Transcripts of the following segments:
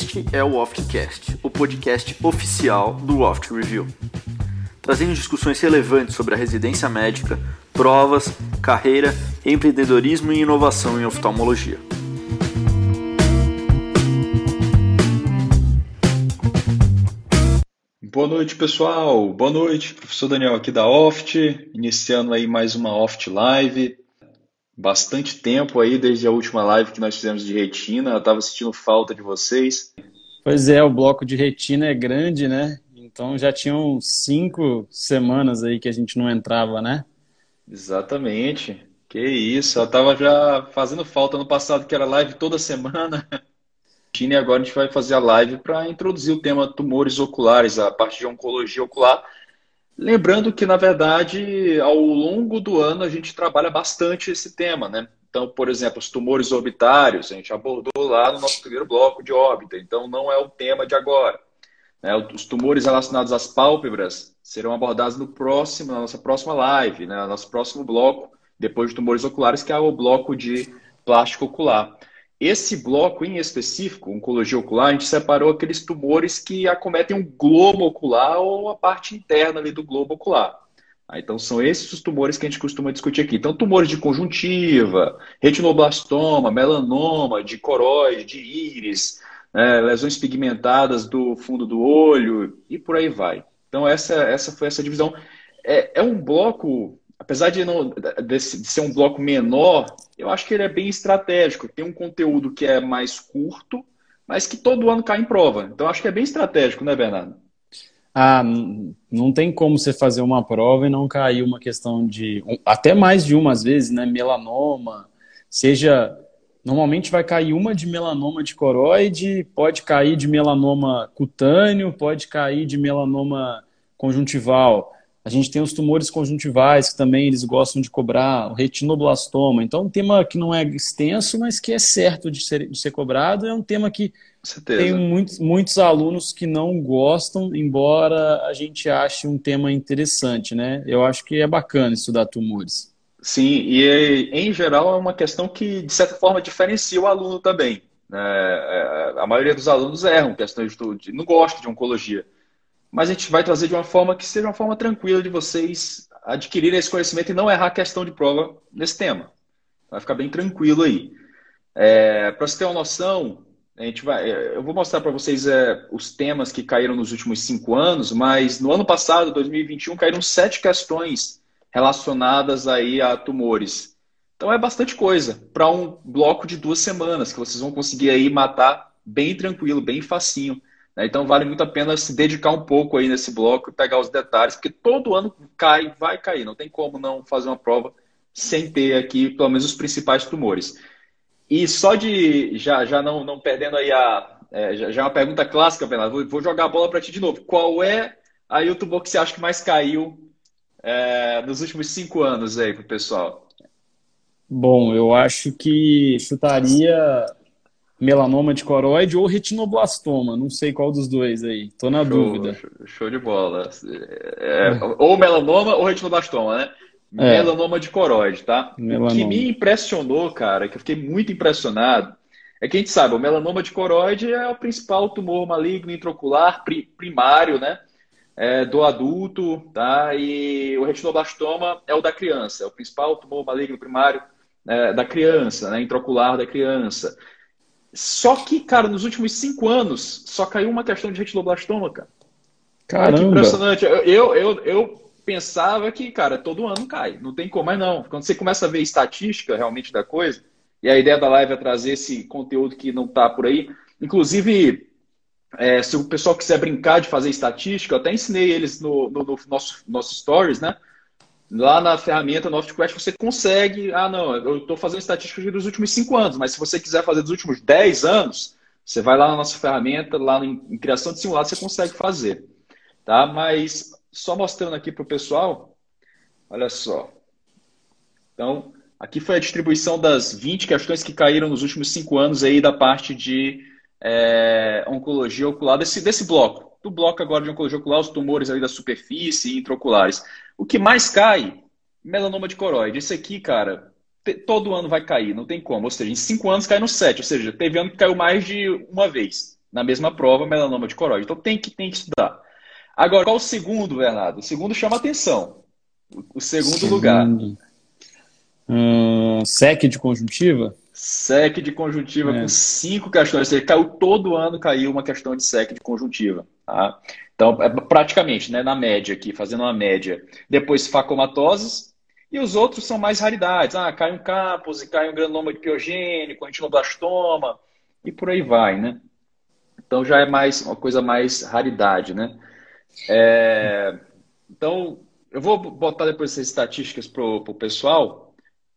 Este é o Oftcast, o podcast oficial do Oft Review, trazendo discussões relevantes sobre a residência médica, provas, carreira, empreendedorismo e inovação em oftalmologia. Boa noite, pessoal. Boa noite, professor Daniel aqui da Oft, iniciando aí mais uma Oft Live. Bastante tempo aí desde a última live que nós fizemos de retina, eu estava sentindo falta de vocês. Pois é, o bloco de retina é grande, né? Então já tinham cinco semanas aí que a gente não entrava, né? Exatamente. Que isso, eu estava já fazendo falta no passado, que era live toda semana. E agora a gente vai fazer a live para introduzir o tema tumores oculares, a parte de oncologia ocular. Lembrando que, na verdade, ao longo do ano a gente trabalha bastante esse tema, né? Então, por exemplo, os tumores orbitários, a gente abordou lá no nosso primeiro bloco de órbita, então não é o tema de agora. Né? Os tumores relacionados às pálpebras serão abordados no próximo, na nossa próxima live, né? no nosso próximo bloco, depois de tumores oculares, que é o bloco de plástico ocular. Esse bloco em específico, oncologia ocular, a gente separou aqueles tumores que acometem o globo ocular ou a parte interna ali do globo ocular. Ah, então, são esses os tumores que a gente costuma discutir aqui. Então, tumores de conjuntiva, retinoblastoma, melanoma, de coroide, de íris, né, lesões pigmentadas do fundo do olho e por aí vai. Então, essa, essa foi essa divisão. É, é um bloco apesar de, não, de, ser um bloco menor, eu acho que ele é bem estratégico. Tem um conteúdo que é mais curto, mas que todo ano cai em prova. Então acho que é bem estratégico, né, Bernardo? Ah, não tem como você fazer uma prova e não cair uma questão de. Até mais de uma às vezes, né? Melanoma, seja. Normalmente vai cair uma de melanoma de coroide, pode cair de melanoma cutâneo, pode cair de melanoma conjuntival. A gente tem os tumores conjuntivais, que também eles gostam de cobrar, o retinoblastoma. Então, um tema que não é extenso, mas que é certo de ser, de ser cobrado. É um tema que tem muitos, muitos alunos que não gostam, embora a gente ache um tema interessante, né? Eu acho que é bacana estudar tumores. Sim, e em geral é uma questão que, de certa forma, diferencia o aluno também. Né? É, a maioria dos alunos erram questões de não gosta de oncologia mas a gente vai trazer de uma forma que seja uma forma tranquila de vocês adquirirem esse conhecimento e não errar a questão de prova nesse tema. Vai ficar bem tranquilo aí. É, para você ter uma noção, a gente vai, é, eu vou mostrar para vocês é, os temas que caíram nos últimos cinco anos, mas no ano passado, 2021, caíram sete questões relacionadas aí a tumores. Então é bastante coisa para um bloco de duas semanas que vocês vão conseguir aí matar bem tranquilo, bem facinho. Né? Então vale muito a pena se dedicar um pouco aí nesse bloco e pegar os detalhes, porque todo ano cai, vai cair. Não tem como não fazer uma prova sem ter aqui pelo menos os principais tumores. E só de já, já não, não perdendo aí a é, já, já é uma pergunta clássica, Bernardo. Vou, vou jogar a bola para ti de novo. Qual é aí o tumor que você acha que mais caiu é, nos últimos cinco anos aí pro pessoal? Bom, eu acho que chutaria melanoma de coroide ou retinoblastoma, não sei qual dos dois aí, tô na show, dúvida. Show, show de bola. É, é. Ou melanoma ou retinoblastoma, né? É. Melanoma de coroide, tá? Melanoma. O que me impressionou, cara, que eu fiquei muito impressionado, é que a gente sabe, o melanoma de coroide é o principal tumor maligno intraocular primário, né? É, do adulto, tá? E o retinoblastoma é o da criança, é o principal tumor maligno primário é, da criança, né? Intraocular da criança. Só que, cara, nos últimos cinco anos, só caiu uma questão de retinoblastoma, cara. Caramba! que impressionante. Eu, eu, eu pensava que, cara, todo ano cai. Não tem como, mas não. Quando você começa a ver estatística realmente da coisa, e a ideia da live é trazer esse conteúdo que não tá por aí. Inclusive, é, se o pessoal quiser brincar de fazer estatística, eu até ensinei eles no, no, no nosso, nosso stories, né? Lá na ferramenta NoftQuest você consegue. Ah, não, eu estou fazendo estatística dos últimos cinco anos, mas se você quiser fazer dos últimos 10 anos, você vai lá na nossa ferramenta, lá em, em criação de simulado, você consegue fazer. Tá? Mas só mostrando aqui para o pessoal, olha só. Então, aqui foi a distribuição das 20 questões que caíram nos últimos cinco anos aí da parte de é, oncologia ocular, desse, desse bloco do bloco agora de oncologia ocular, os tumores ali da superfície e intraoculares. O que mais cai? Melanoma de coroide. Esse aqui, cara, todo ano vai cair, não tem como. Ou seja, em cinco anos cai no sete. Ou seja, teve ano que caiu mais de uma vez. na mesma prova melanoma de coroide. Então tem que, tem que estudar. Agora, qual o segundo, Bernardo? O segundo chama atenção. O segundo, segundo. lugar. Hum, SEC de conjuntiva? SEC de conjuntiva é. com cinco questões. Você caiu todo ano, caiu uma questão de SEC de conjuntiva. Tá? Então, é praticamente, né, na média aqui, fazendo uma média. Depois, facomatoses. E os outros são mais raridades. Ah, cai um capos, cai um granuloma de piogênico, antinoblastoma, e por aí vai, né? Então já é mais uma coisa mais raridade, né? É, então, eu vou botar depois essas estatísticas para o pessoal,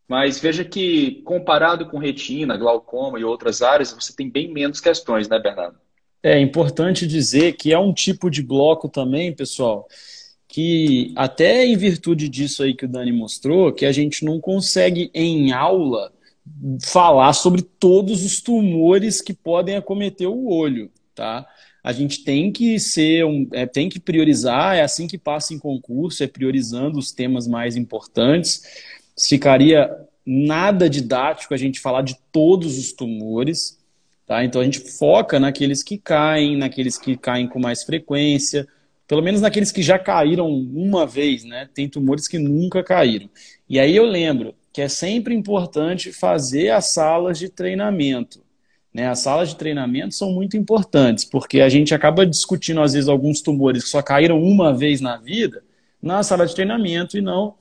mas veja que comparado com retina, glaucoma e outras áreas, você tem bem menos questões, né, Bernardo? É importante dizer que é um tipo de bloco também, pessoal, que até em virtude disso aí que o Dani mostrou, que a gente não consegue em aula falar sobre todos os tumores que podem acometer o olho, tá? a gente tem que ser um, é, tem que priorizar, é assim que passa em concurso, é priorizando os temas mais importantes. Ficaria nada didático a gente falar de todos os tumores, tá? Então a gente foca naqueles que caem, naqueles que caem com mais frequência, pelo menos naqueles que já caíram uma vez, né? Tem tumores que nunca caíram. E aí eu lembro que é sempre importante fazer as salas de treinamento. Né? As salas de treinamento são muito importantes, porque a gente acaba discutindo, às vezes, alguns tumores que só caíram uma vez na vida na sala de treinamento e não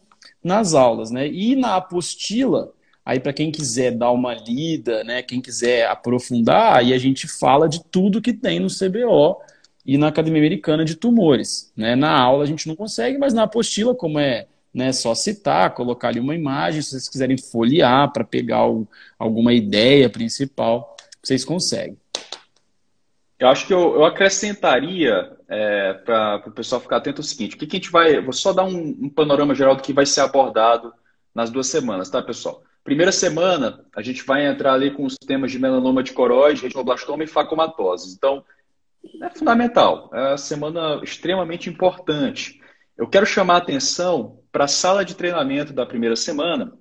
nas aulas. Né? E na apostila, aí para quem quiser dar uma lida, né, quem quiser aprofundar, aí a gente fala de tudo que tem no CBO e na Academia Americana de Tumores. Né? Na aula a gente não consegue, mas na apostila, como é né, só citar, colocar ali uma imagem, se vocês quiserem folhear para pegar o, alguma ideia principal, vocês conseguem. Eu acho que eu, eu acrescentaria é, para o pessoal ficar atento o seguinte: o que, que a gente vai. Vou só dar um, um, panorama geral do que vai ser abordado nas duas semanas, tá, pessoal? Primeira semana, a gente vai entrar ali com os temas de melanoma de coroide, retinoblastoma e facomatose. Então, é fundamental. É uma semana extremamente importante. Eu quero chamar a atenção para a sala de treinamento da primeira semana,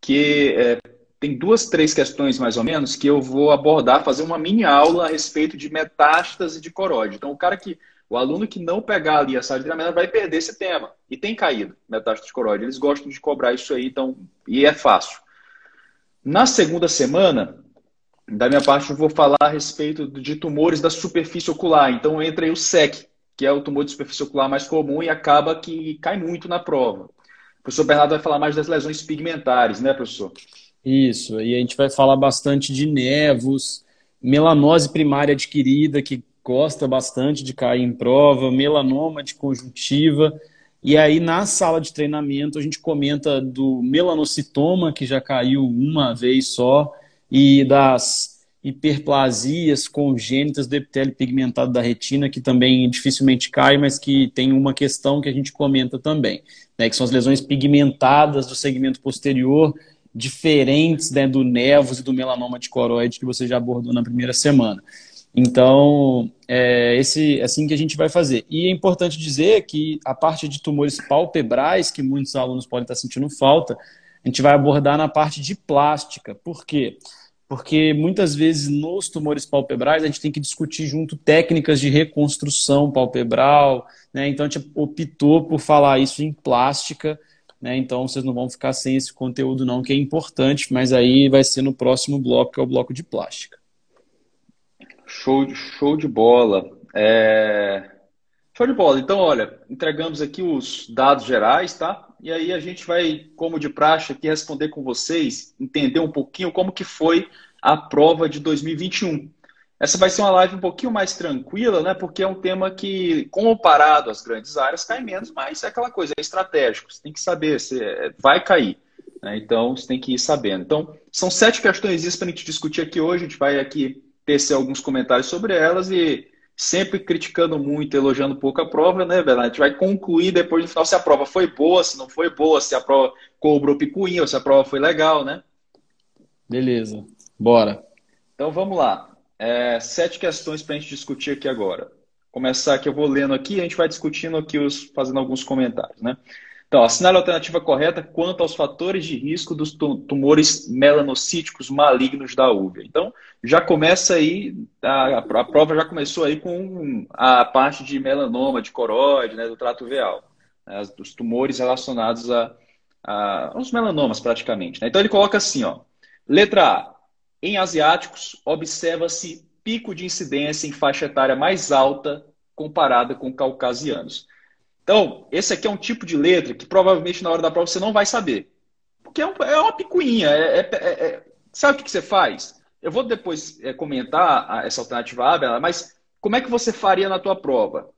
que é, tem duas, três questões mais ou menos que eu vou abordar, fazer uma mini aula a respeito de metástase de coróide. Então, o cara que, o aluno que não pegar ali a sala de treinamento vai perder esse tema. E tem caído metástase de coróide. Eles gostam de cobrar isso aí, então, e é fácil. Na segunda semana, da minha parte, eu vou falar a respeito de tumores da superfície ocular. Então, entra aí o SEC, que é o tumor de superfície ocular mais comum e acaba que cai muito na prova. O professor Bernardo vai falar mais das lesões pigmentares, né, professor? Isso, e a gente vai falar bastante de nevos, melanose primária adquirida, que gosta bastante de cair em prova, melanoma de conjuntiva. E aí, na sala de treinamento, a gente comenta do melanocitoma, que já caiu uma vez só, e das hiperplasias congênitas do epitélio pigmentado da retina, que também dificilmente cai, mas que tem uma questão que a gente comenta também, né, que são as lesões pigmentadas do segmento posterior, diferentes né, do nevos e do melanoma de coroide que você já abordou na primeira semana. Então, é esse, é assim que a gente vai fazer. E é importante dizer que a parte de tumores palpebrais, que muitos alunos podem estar sentindo falta, a gente vai abordar na parte de plástica. Por quê? Porque muitas vezes nos tumores palpebrais a gente tem que discutir junto técnicas de reconstrução palpebral, né? Então a gente optou por falar isso em plástica, né? Então vocês não vão ficar sem esse conteúdo não, que é importante, mas aí vai ser no próximo bloco, que é o bloco de plástica. Show, show de bola. É... Show de bola. Então, olha, entregamos aqui os dados gerais, tá? E aí a gente vai, como de praxe, aqui responder com vocês, entender um pouquinho como que foi a prova de 2021. Essa vai ser uma live um pouquinho mais tranquila, né? Porque é um tema que, comparado às grandes áreas, cai menos, mas é aquela coisa, é estratégico. Você tem que saber, você é, vai cair. Né? Então, você tem que ir sabendo. Então, são sete questões para a gente discutir aqui hoje. A gente vai aqui tecer alguns comentários sobre elas e sempre criticando muito, elogiando pouco a prova, né, Bela? A gente vai concluir depois no final se a prova foi boa, se não foi boa, se a prova cobrou picuinha ou se a prova foi legal, né? Beleza, bora. Então vamos lá é, sete questões para a gente discutir aqui agora. Começar aqui, eu vou lendo aqui, a gente vai discutindo aqui, os, fazendo alguns comentários. Né? Então, assinale a alternativa correta quanto aos fatores de risco dos tumores melanocíticos malignos da úvea. Então, já começa aí, a, a prova já começou aí com a parte de melanoma, de coroide, né, do trato uveal, né, tumores relacionados a, a, aos melanomas, praticamente. Né? Então, ele coloca assim, ó, letra A, em asiáticos, observa-se pico de incidência em faixa etária mais alta comparada com caucasianos. Então, esse aqui é um tipo de letra que provavelmente na hora da prova você não vai saber. Porque é, um, é uma picuinha. É, é, é, é sabe o que, que, você faz? Eu vou depois é, comentar essa alternativa A, mas como é que você faria na tua prova?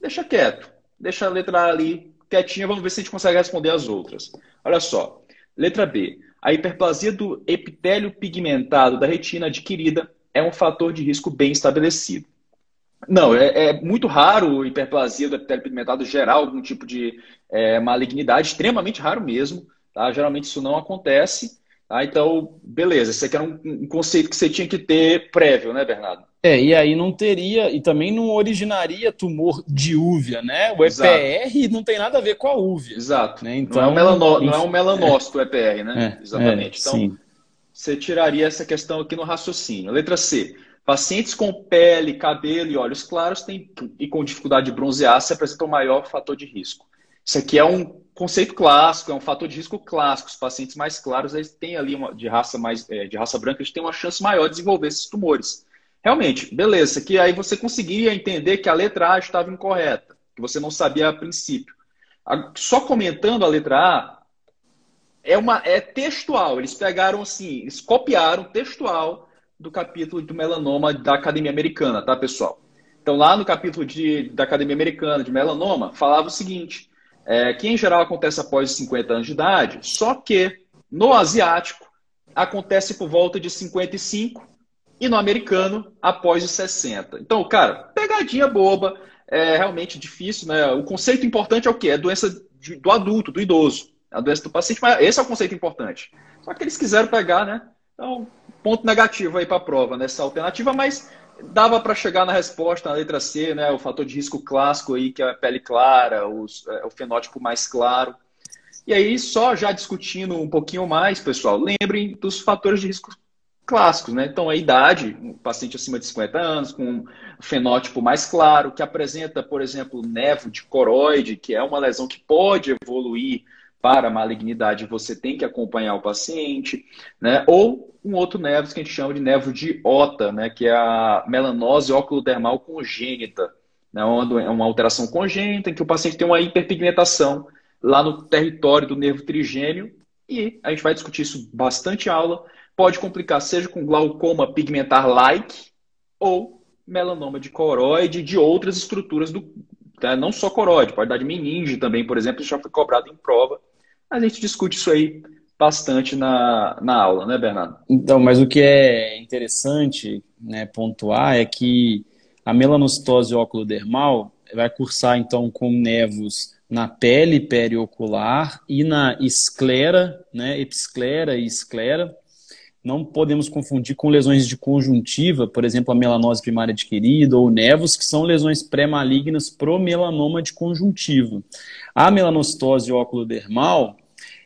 Deixa quieto. Deixa a letra A ali quietinha, vamos ver se a gente consegue responder as outras. Olha só. Letra B. A hiperplasia do epitélio pigmentado da retina adquirida é um fator de risco bem estabelecido. Não, é, é, muito raro hiperplasia do epitélio pigmentado gerar algum tipo de é, malignidade, extremamente raro mesmo. Tá? Geralmente isso não acontece. Tá? Então, beleza, esse aqui era um, um, conceito que você tinha que ter prévio, né, Bernardo? É, e aí não teria, e também não originaria tumor de úvea, né? O EPR Exato. não tem nada a ver com a úvea. Exato. Né? Então, não, é um melano, não é um melanócito é. o EPR, né? Exatamente. então, sim. você tiraria essa questão aqui no raciocínio. Letra C. Pacientes com pele, cabelo e olhos claros têm, e com dificuldade de bronzear se apresentam maior fator de risco. Isso aqui é um conceito clássico, é um fator de risco clássico. Os pacientes mais claros eles têm ali uma, de raça mais é, de raça branca, eles têm uma chance maior de desenvolver esses tumores. Realmente, beleza. Que aí você conseguiria entender que a letra A estava incorreta, que você não sabia a princípio. Só comentando a letra A, é uma é textual. Eles pegaram assim, eles copiaram textual do capítulo do melanoma da Academia Americana, tá, pessoal? Então, lá no capítulo de, da Academia Americana de melanoma, falava o seguinte: é, que em geral acontece após 50 anos de idade, só que no asiático acontece por volta de 55 e no americano após os 60. Então, cara, pegadinha boba, é realmente difícil, né? O conceito importante é o quê? É doença de, do adulto, do idoso, a doença do paciente, mas esse é o conceito importante. Só que eles quiseram pegar, né? Então, ponto negativo aí para a prova nessa alternativa, mas dava para chegar na resposta na letra C, né? O fator de risco clássico aí, que é a pele clara, os, é, o fenótipo mais claro. E aí, só já discutindo um pouquinho mais, pessoal, lembrem dos fatores de risco clássicos, né? Então, a idade, um paciente acima de 50 anos, com um fenótipo mais claro, que apresenta, por exemplo, nevo de coroide, que é uma lesão que pode evoluir para a malignidade, você tem que acompanhar o paciente, né? Ou um outro nevo que a gente chama de nevo de OTA, né? Que é a melanose oculodermal congênita, né? Uma, uma alteração congênita em que o paciente tem uma hiperpigmentação lá no território do nervo trigêmeo e a gente vai discutir isso bastante aula. Pode complicar seja com glaucoma pigmentar like ou melanoma de coroide de outras estruturas do, né? não só coroide, pode dar de meninge também, por exemplo, já foi cobrado em prova a gente discute isso aí bastante na, na aula, né, Bernardo? Então, mas o que é interessante né, pontuar é que a melanocitose oculodermal vai cursar, então, com nevos na pele periocular e na esclera, né, episclera e esclera. Não podemos confundir com lesões de conjuntiva, por exemplo, a melanose primária adquirida ou nevos, que são lesões pré-malignas pro melanoma de conjuntiva. A melanocitose oculodermal,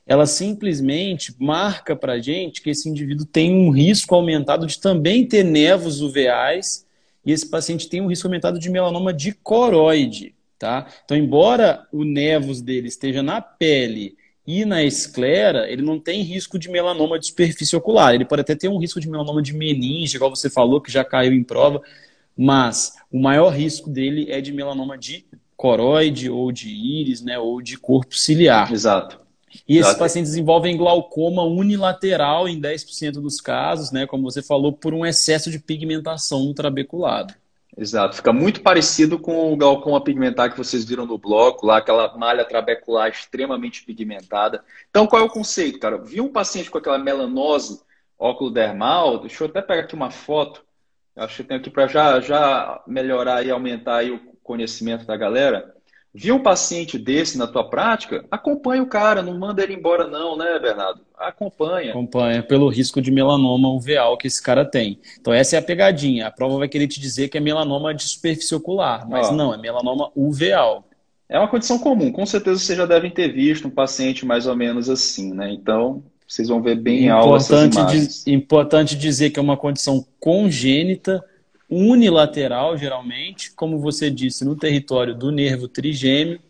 ela simplesmente marca para a gente que esse indivíduo tem um risco aumentado de também ter nevos uveais e esse paciente tem um risco aumentado de melanoma de coroide, tá? Então, embora o nevos dele esteja na pele e na esclera, ele não tem risco de melanoma de superfície ocular. Ele pode até ter um risco de melanoma de meninge, igual você falou, que já caiu em prova, mas o maior risco dele é de melanoma de coroide ou de íris, né, ou de corpo ciliar. Exato. E esses pacientes desenvolvem glaucoma unilateral em 10% dos casos, né, como você falou, por um excesso de pigmentação no trabeculado. Exato, fica muito parecido com o glaucoma pigmentar que vocês viram no bloco, lá aquela malha trabecular extremamente pigmentada. Então, qual é o conceito, cara? Vi um paciente com aquela melanose oculodermal, deixa eu até pegar aqui uma foto, acho que eu tenho aqui para já, já melhorar e aumentar aí o conhecimento da galera. Viu um paciente desse na tua prática? Acompanha o cara, não manda ele embora não, né, Bernardo? Acompanha. Acompanha pelo risco de melanoma uveal que esse cara tem. Então essa é a pegadinha. A prova vai querer te dizer que é melanoma de superfície ocular, mas não, é melanoma uveal. É uma condição comum, com certeza vocês já devem ter visto um paciente mais ou menos assim, né? Então, vocês vão ver bem importante, di importante dizer que é uma condição congênita, unilateral, geralmente, como você disse, no território do nervo trigêmeo,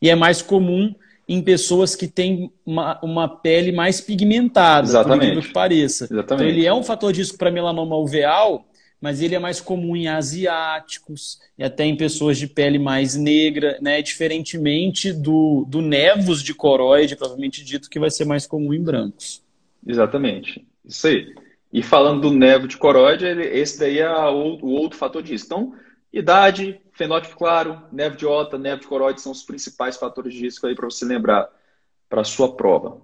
e é mais comum em pessoas que têm uma, uma pele mais pigmentada, Exatamente. por que pareça. Exatamente. Então, ele é um fator de risco para melanoma uveal, mas ele é mais comum em asiáticos e até em pessoas de pele mais negra, né? Diferentemente do, do nevos de coroide, provavelmente dito, que vai ser mais comum em brancos. Exatamente. Isso aí. E falando do nevo de coroide, esse daí é o, outro fator de risco. Então, idade, fenótipo claro, nevo de ota, nevo de coroide são os principais fatores de risco aí para você lembrar para a sua prova.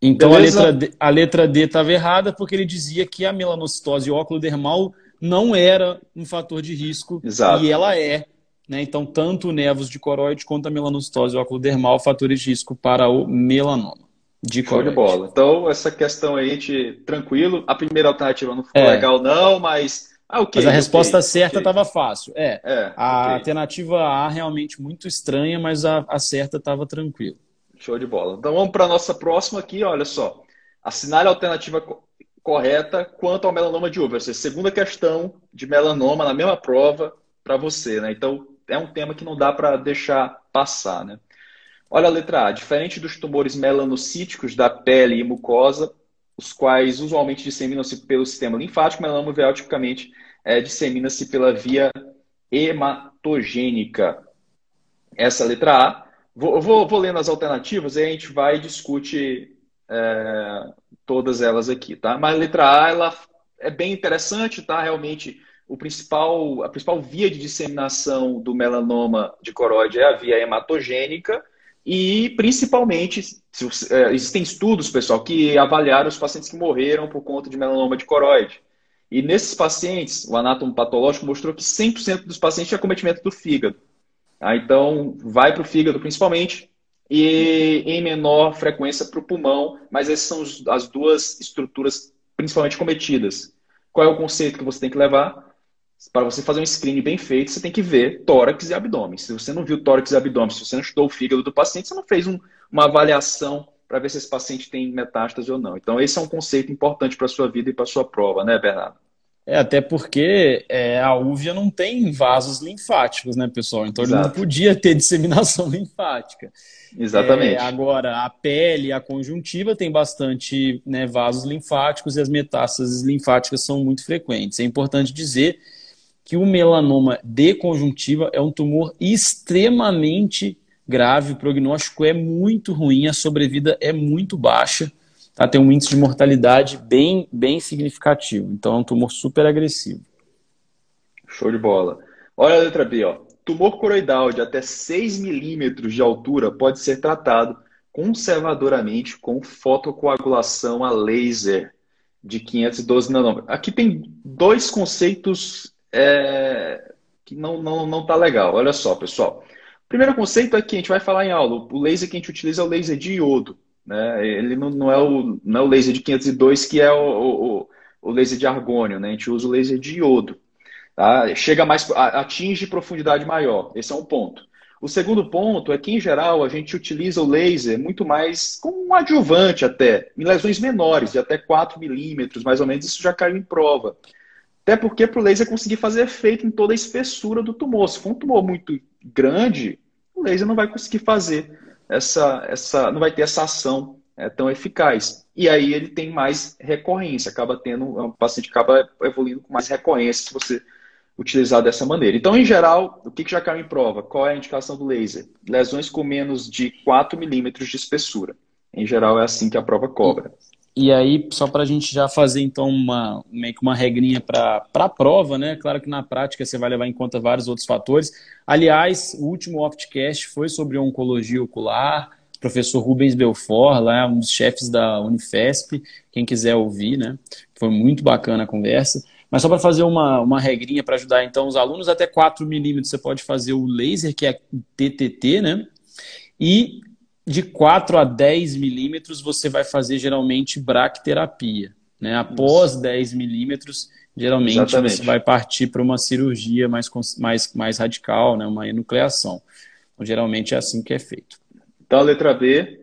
Então a letra, D, a letra D estava errada porque ele dizia que a melanocitose oculodermal não era um fator de risco Exato. e ela é. Né? Então, tanto o nevos de coroide quanto a melanocitose oculodermal, fatores de risco para o melanoma. De Show de bola. Então, essa questão aí, gente, tranquilo. A primeira alternativa não ficou É. legal, não, mas. Ah, ok. Mas a resposta ok, certa estava fácil. É. É, A alternativa A realmente muito estranha, mas a, a certa estava tranquila. Show de bola. Então vamos para a nossa próxima aqui, olha só. Assinale a alternativa co- correta quanto ao melanoma de uva. É segunda questão de melanoma na mesma prova para você, né? Então é um tema que não dá para deixar passar, né? Olha a letra A. Diferente dos tumores melanocíticos da pele e mucosa, os quais usualmente disseminam-se pelo sistema linfático, melanoma uveal tipicamente é, dissemina-se pela via hematogênica. Essa é letra A. Vou, vou, vou lendo as alternativas e a gente vai e discute é, todas elas aqui, tá? Mas a letra A, ela é bem interessante, tá? Realmente, o principal, a principal via de disseminação do melanoma de coroide é a via hematogênica e, principalmente, se é, existem estudos, pessoal, que avaliaram os pacientes que morreram por conta de melanoma de coroide. E nesses pacientes, o anátomo patológico mostrou que 100% dos pacientes tinha cometimento do fígado. Tá? Então, vai para o fígado principalmente e em menor frequência para o pulmão, mas essas são as duas estruturas principalmente cometidas. Qual é o conceito que você tem que levar? Para você fazer um screening bem feito, você tem que ver tórax e abdômen. Se você não viu tórax e abdômen, se você não estudou o fígado do paciente, você não fez um- uma avaliação para ver se esse paciente tem metástase ou não. Então, esse é um conceito importante para a sua vida e para a sua prova, né, Bernardo? É, até porque é, a úvea não tem vasos linfáticos, né, pessoal? Então ele não Exato. podia ter disseminação linfática. Exatamente. É, agora, a pele a conjuntiva tem bastante né, vasos linfáticos e as metástases linfáticas são muito frequentes. É importante dizer que o melanoma de conjuntiva é um tumor extremamente grave, o prognóstico é muito ruim, a sobrevida é muito baixa, tá? tem um índice de mortalidade bem, bem significativo. Então é um tumor super agressivo. Show de bola. Olha a letra B, ó. Tumor coroidal de até 6 milímetros de altura pode ser tratado conservadoramente com fotocoagulação a laser de 512 nanômetros. Aqui tem dois conceitos é, que não, não, não tá legal. Olha só, pessoal. O primeiro conceito é que a gente vai falar em aula. O laser que a gente utiliza é o laser de iodo. Né? Ele não, não, é o, não é o laser de 502, que é o, o, o laser de argônio. Né? A gente usa o laser de iodo. Tá? Chega mais, atinge profundidade maior. Esse é um ponto. O segundo ponto é que, em geral, a gente utiliza o laser muito mais como um adjuvante até, em lesões menores, de até 4 milímetros, mais ou menos, isso já caiu em prova. Até porque para o laser conseguir fazer efeito em toda a espessura do tumor. Se for um tumor muito grande, o laser não vai conseguir fazer essa, essa não vai ter essa ação é, tão eficaz. E aí ele tem mais recorrência, acaba tendo, o paciente acaba evoluindo com mais recorrência se você utilizar dessa maneira. Então, em geral, o que, que já caiu em prova? Qual é a indicação do laser? Lesões com menos de 4 milímetros de espessura. Em geral, é assim que a prova cobra. E aí, só para a gente já fazer então uma, meio que uma regrinha para a prova, né? Claro que na prática você vai levar em conta vários outros fatores. Aliás, o último Optcast foi sobre oncologia ocular, professor Rubens Belfort, lá um dos chefes da Unifesp, quem quiser ouvir, né? Foi muito bacana a conversa. Mas só para fazer uma, uma regrinha para ajudar então os alunos, até 4 milímetros você pode fazer o laser, que é TTT, né? E de 4 a 10 milímetros você vai fazer geralmente bracterapia. Né? Após Isso. 10 milímetros, geralmente Exatamente. você vai partir para uma cirurgia mais, mais, mais radical, né? uma enucleação. Então, geralmente é assim que é feito. Então, a letra B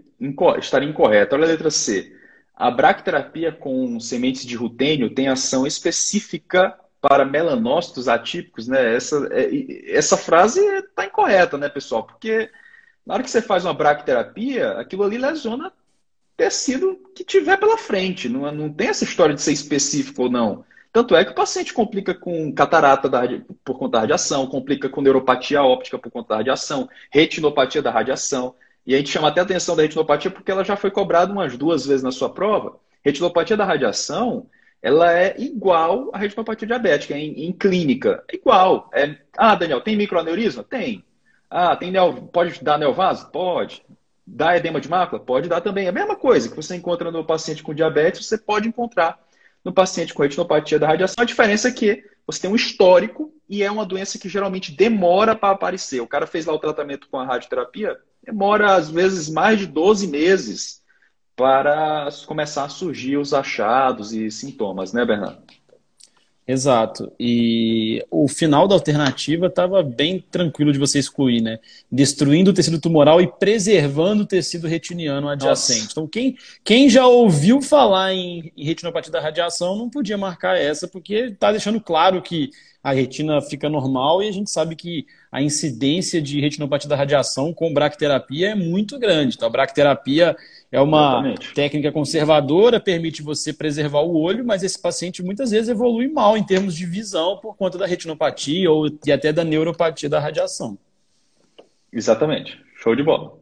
estaria incorreta. Olha a letra C. A bracterapia com sementes de rutênio tem ação específica para melanócitos atípicos, né? Essa, é, essa frase está incorreta, né, pessoal? Porque na hora que você faz uma bracterapia, aquilo ali lesiona tecido que tiver pela frente. Não, não tem essa história de ser específico ou não. Tanto é que o paciente complica com catarata da, por conta da radiação, complica com neuropatia óptica por conta da radiação, retinopatia da radiação. E a gente chama até a atenção da retinopatia porque ela já foi cobrada umas duas vezes na sua prova. Retinopatia da radiação, ela é igual à retinopatia diabética em, em clínica. É igual. É, ah, Daniel, tem microaneurisma? Tem. Ah, tem neo, pode dar neovaso? Pode. Dá edema de mácula? Pode dar também. É a mesma coisa que você encontra no paciente com diabetes, você pode encontrar no paciente com retinopatia da radiação. A diferença é que você tem um histórico e é uma doença que geralmente demora para aparecer. O cara fez lá o tratamento com a radioterapia, demora às vezes mais de 12 meses para começar a surgir os achados e sintomas, né, Bernardo? Exato. E o final da alternativa estava bem tranquilo de você excluir, né? Destruindo o tecido tumoral e preservando o tecido retiniano adjacente. Nossa. Então, quem, quem já ouviu falar em, em retinopatia da radiação não podia marcar essa, porque está deixando claro que a retina fica normal e a gente sabe que a incidência de retinopatia da radiação com bracterapia é muito grande. Então, a bracterapia é uma Exatamente. técnica conservadora, permite você preservar o olho, mas esse paciente muitas vezes evolui mal em termos de visão por conta da retinopatia ou e até da neuropatia da radiação. Exatamente. Show de bola.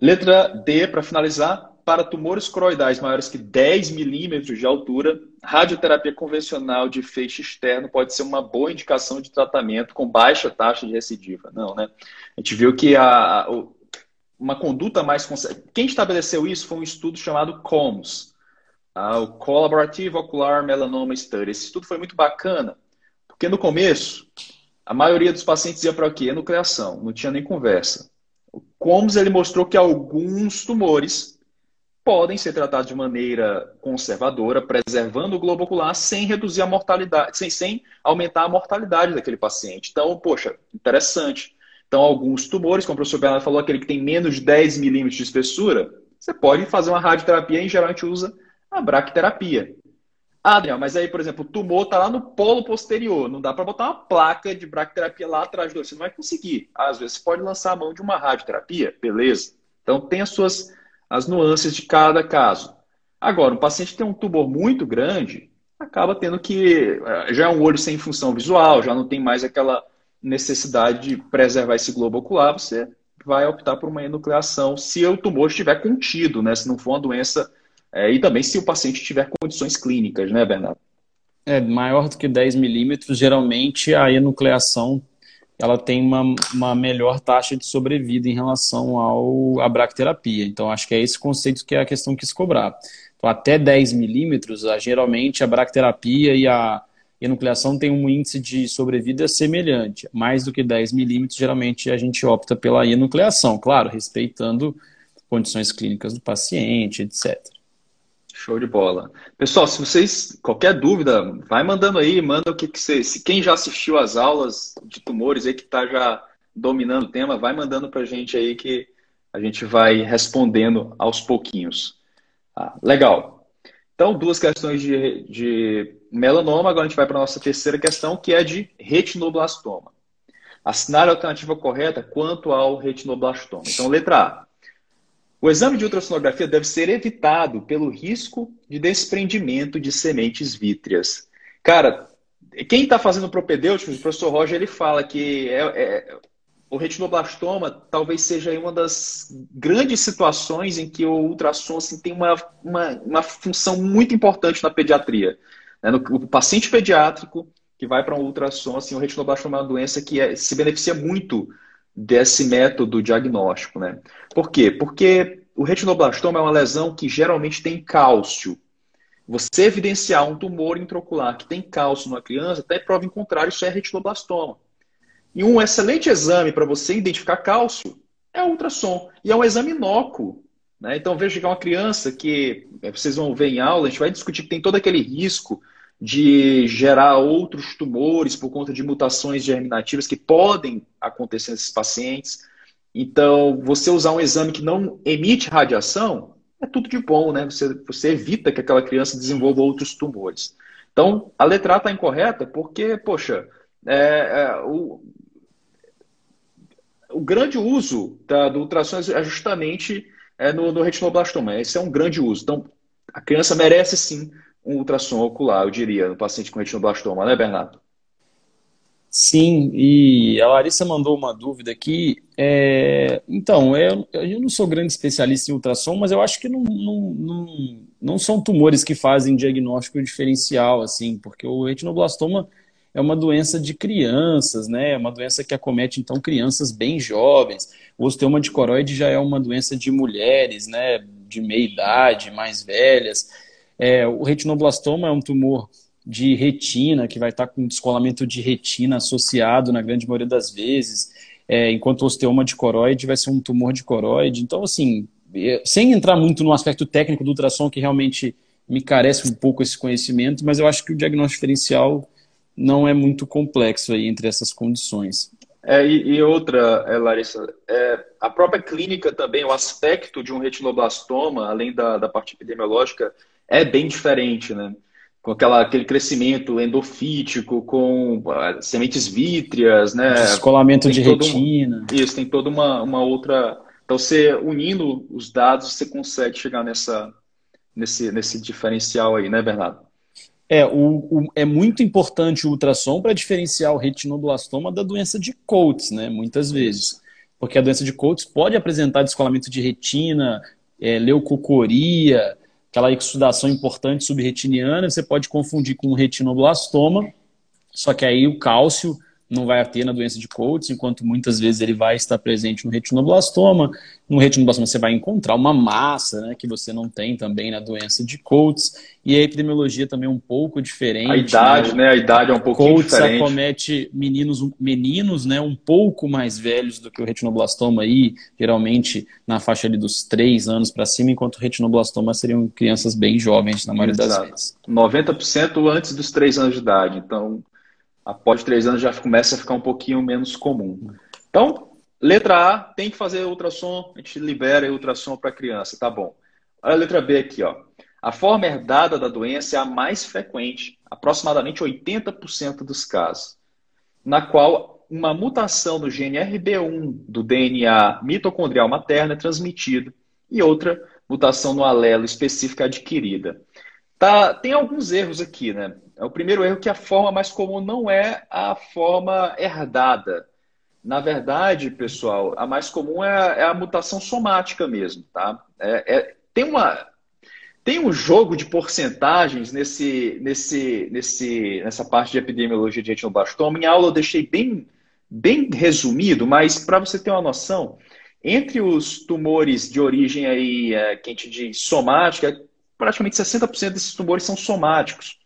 Letra D, para finalizar, para tumores coroidais maiores que 10 milímetros de altura, radioterapia convencional de feixe externo pode ser uma boa indicação de tratamento com baixa taxa de recidiva. Não, né? A gente viu que a, a uma conduta mais. Quem estabeleceu isso foi um estudo chamado COMS, tá? o Collaborative Ocular Melanoma Study. Esse estudo foi muito bacana, porque no começo, a maioria dos pacientes ia para o quê? Nucleação, não tinha nem conversa. O COMS ele mostrou que alguns tumores podem ser tratados de maneira conservadora, preservando o globo ocular sem reduzir a mortalidade, sem, sem aumentar a mortalidade daquele paciente. Então, poxa, interessante. Então, alguns tumores, como o professor Bernardo falou, aquele que tem menos de 10 milímetros de espessura, você pode fazer uma radioterapia e, em geral, a gente usa a bracterapia. Ah, Adriel, mas aí, por exemplo, o tumor está lá no polo posterior. Não dá para botar uma placa de bracterapia lá atrás do olho. Você não vai conseguir. Às vezes, você pode lançar a mão de uma radioterapia, beleza. Então, tem as suas as nuances de cada caso. Agora, um paciente tem um tumor muito grande, acaba tendo que. Eh, já é um olho sem função visual, já não tem mais aquela necessidade de preservar esse globo ocular, você vai optar por uma enucleação se o tumor estiver contido, né? Se não for uma doença. É, e também se o paciente tiver condições clínicas, né, Bernardo? É, maior do que 10 milímetros, geralmente a enucleação ela tem uma, uma melhor taxa de sobrevida em relação ao, à bracterapia. Então, acho que é esse conceito que é a questão que quis cobrar. Então, até 10 milímetros, geralmente a bracterapia e a enucleação tem um índice de sobrevida semelhante. Mais do que 10 milímetros, geralmente a gente opta pela enucleação, claro, respeitando condições clínicas do paciente, etc. Show de bola. Pessoal, se vocês, qualquer dúvida, vai mandando aí, manda o que, que você. Se quem já assistiu às aulas de tumores aí, que está já dominando o tema, vai mandando para a gente aí que a gente vai respondendo aos pouquinhos. Ah, legal. Então, duas questões de, de melanoma, agora a gente vai para a nossa terceira questão, que é de retinoblastoma. Assinar a alternativa correta quanto ao retinoblastoma. Então, letra A. O exame de ultrassonografia deve ser evitado pelo risco de desprendimento de sementes vítreas. Cara, quem está fazendo propedêutico, o professor Roger, ele fala que é, é, o retinoblastoma talvez seja uma das grandes situações em que o ultrassom assim, tem uma, uma, uma função muito importante na pediatria. Né? No, o paciente pediátrico que vai para um ultrassom, assim, o retinoblastoma é uma doença que é, se beneficia muito desse método diagnóstico, né? Por quê? Porque o retinoblastoma é uma lesão que geralmente tem cálcio. Você evidenciar um tumor intraocular que tem cálcio numa criança, até prova em contrário, isso é retinoblastoma. E um excelente exame para você identificar cálcio é o ultrassom. E é um exame inócuo. Né? Então veja que é uma criança que, é, vocês vão ver em aula, a gente vai discutir que tem todo aquele risco de gerar outros tumores por conta de mutações germinativas que podem acontecer nesses pacientes. Então, você usar um exame que não emite radiação é tudo de bom, né? Você, você evita que aquela criança desenvolva outros tumores. Então, a letra A está incorreta porque, poxa, é, é, o, o grande uso da, do ultrassom é justamente é, no, no retinoblastoma. Esse é um grande uso. Então, a criança merece sim um ultrassom ocular, eu diria, no paciente com retinoblastoma, né, Bernardo? Sim, e a Larissa mandou uma dúvida aqui. É, então, eu, eu não sou grande especialista em ultrassom, mas eu acho que não, não, não, não são tumores que fazem diagnóstico diferencial, assim, porque o retinoblastoma é uma doença de crianças, né? É uma doença que acomete, então, crianças bem jovens. O osteoma de coroide já é uma doença de mulheres, né? De meia idade, mais velhas. É, o retinoblastoma é um tumor de retina, que vai estar com descolamento de retina associado na grande maioria das vezes, é, enquanto o osteoma de coroide vai ser um tumor de coroide. Então, assim, é, sem entrar muito no aspecto técnico do ultrassom, que realmente me carece um pouco esse conhecimento, mas eu acho que o diagnóstico diferencial não é muito complexo aí entre essas condições. É, e, e, outra, é, Larissa, é, a própria clínica também, o aspecto de um retinoblastoma, além da, da parte epidemiológica, é bem diferente, né? com aquela, aquele crescimento endofítico, com uh, sementes vítreas, né? Descolamento de retina. Um, isso, tem toda uma, uma outra. Então, você unindo os dados, você consegue chegar nessa, nesse, nesse diferencial aí, né, Bernardo? É, o, o é muito importante o ultrassom para diferenciar o retinoblastoma da doença de Coates, né? Muitas vezes. Porque a doença de Coates pode apresentar descolamento de retina, é, leucocoria, aquela exudação importante subretiniana, você pode confundir com retinoblastoma, só que aí o cálcio não vai ter na doença de Coates, enquanto muitas vezes ele vai estar presente no retinoblastoma. No retinoblastoma você vai encontrar uma massa, né, que você não tem também na doença de Coates. E a epidemiologia também é um pouco diferente. A idade, né? né? A idade é um Coates diferente. acomete meninos, meninos, né, um pouco mais velhos do que o retinoblastoma aí, geralmente na faixa ali dos 3 anos para cima, enquanto o retinoblastoma seriam crianças bem jovens na maioria Exato. das vezes. 90% antes dos 3 anos de idade. Então, após três anos já começa a ficar um pouquinho menos comum. Então, letra A, tem que fazer ultrassom, a gente libera ultrassom para a criança, tá bom. Olha a letra B aqui, ó. A forma herdada da doença é a mais frequente, aproximadamente 80% dos casos, na qual uma mutação do gene RB1 do DNA mitocondrial materno é transmitida e outra mutação no alelo específica adquirida. Tá, tem alguns erros aqui, né? É o primeiro erro que a forma mais comum não é a forma herdada. Na verdade, pessoal, a mais comum é a, é a mutação somática mesmo, tá? É, é, tem uma tem um jogo de porcentagens nesse, nesse, nesse, nessa parte de epidemiologia de retinoblastoma. Em aula eu deixei bem, bem resumido, mas para você ter uma noção, entre os tumores de origem aí, é, que a gente diz somática, praticamente 60% desses tumores são somáticos.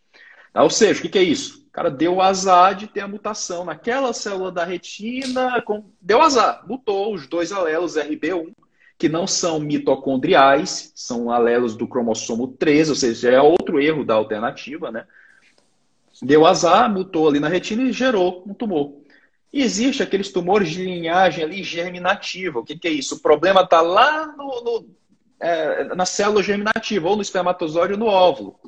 Ou seja, o que, é isso? O cara deu azar de ter a mutação naquela célula da retina, com... deu azar, mutou os dois alelos RB1, que não são mitocondriais, são alelos do cromossomo 13, ou seja, é outro erro da alternativa, né? Deu azar, mutou ali na retina e gerou um tumor. E existe aqueles tumores de linhagem ali germinativa. O que, que é isso? O problema está lá no, no é, na célula germinativa, ou no espermatozoide ou no óvulo.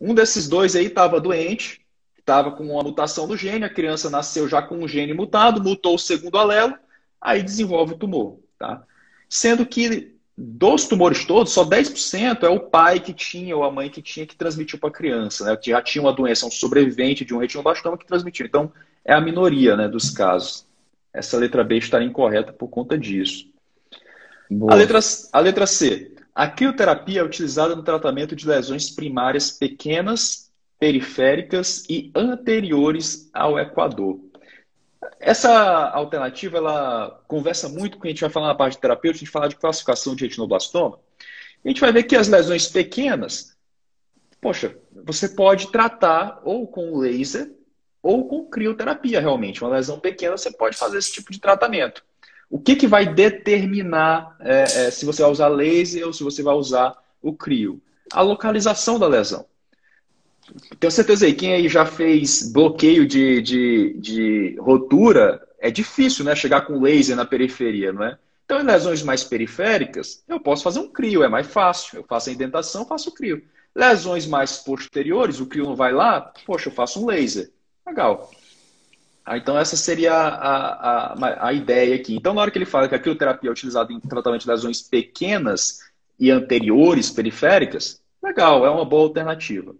Um desses dois aí estava doente, estava com uma mutação do gene, a criança nasceu já com um gene mutado, mutou o segundo alelo, aí desenvolve o tumor. Tá? Sendo que dos tumores todos, só 10% é o pai que tinha ou a mãe que tinha que transmitiu para a criança, né? que já tinha uma doença, um sobrevivente de um retinoblastoma que transmitiu. Então, é a minoria né, dos casos. Essa letra B está incorreta por conta disso. A letra, a letra C. A quimioterapia é utilizada no tratamento de lesões primárias pequenas, periféricas e anteriores ao equador. Essa alternativa ela conversa muito com a gente vai falar na parte terapêutica, a gente fala de classificação de retinoblastoma. A gente vai ver que as lesões pequenas, poxa, você pode tratar ou com laser ou com crioterapia realmente. Uma lesão pequena, você pode fazer esse tipo de tratamento. O que, que vai determinar é, é, se você vai usar laser ou se você vai usar o crio? A localização da lesão. Tenho certeza aí, quem aí já fez bloqueio de, de, de rotura, é difícil né, chegar com laser na periferia, não é? Então, em lesões mais periféricas, eu posso fazer um crio, é mais fácil. Eu faço a indentação, faço o crio. Lesões mais posteriores, o crio não vai lá, poxa, eu faço um laser. Legal. Ah, então, essa seria a, a, a, ideia aqui. Então, na hora que ele fala que a crioterapia é utilizada em tratamento de lesões pequenas e anteriores periféricas, legal, é uma boa alternativa.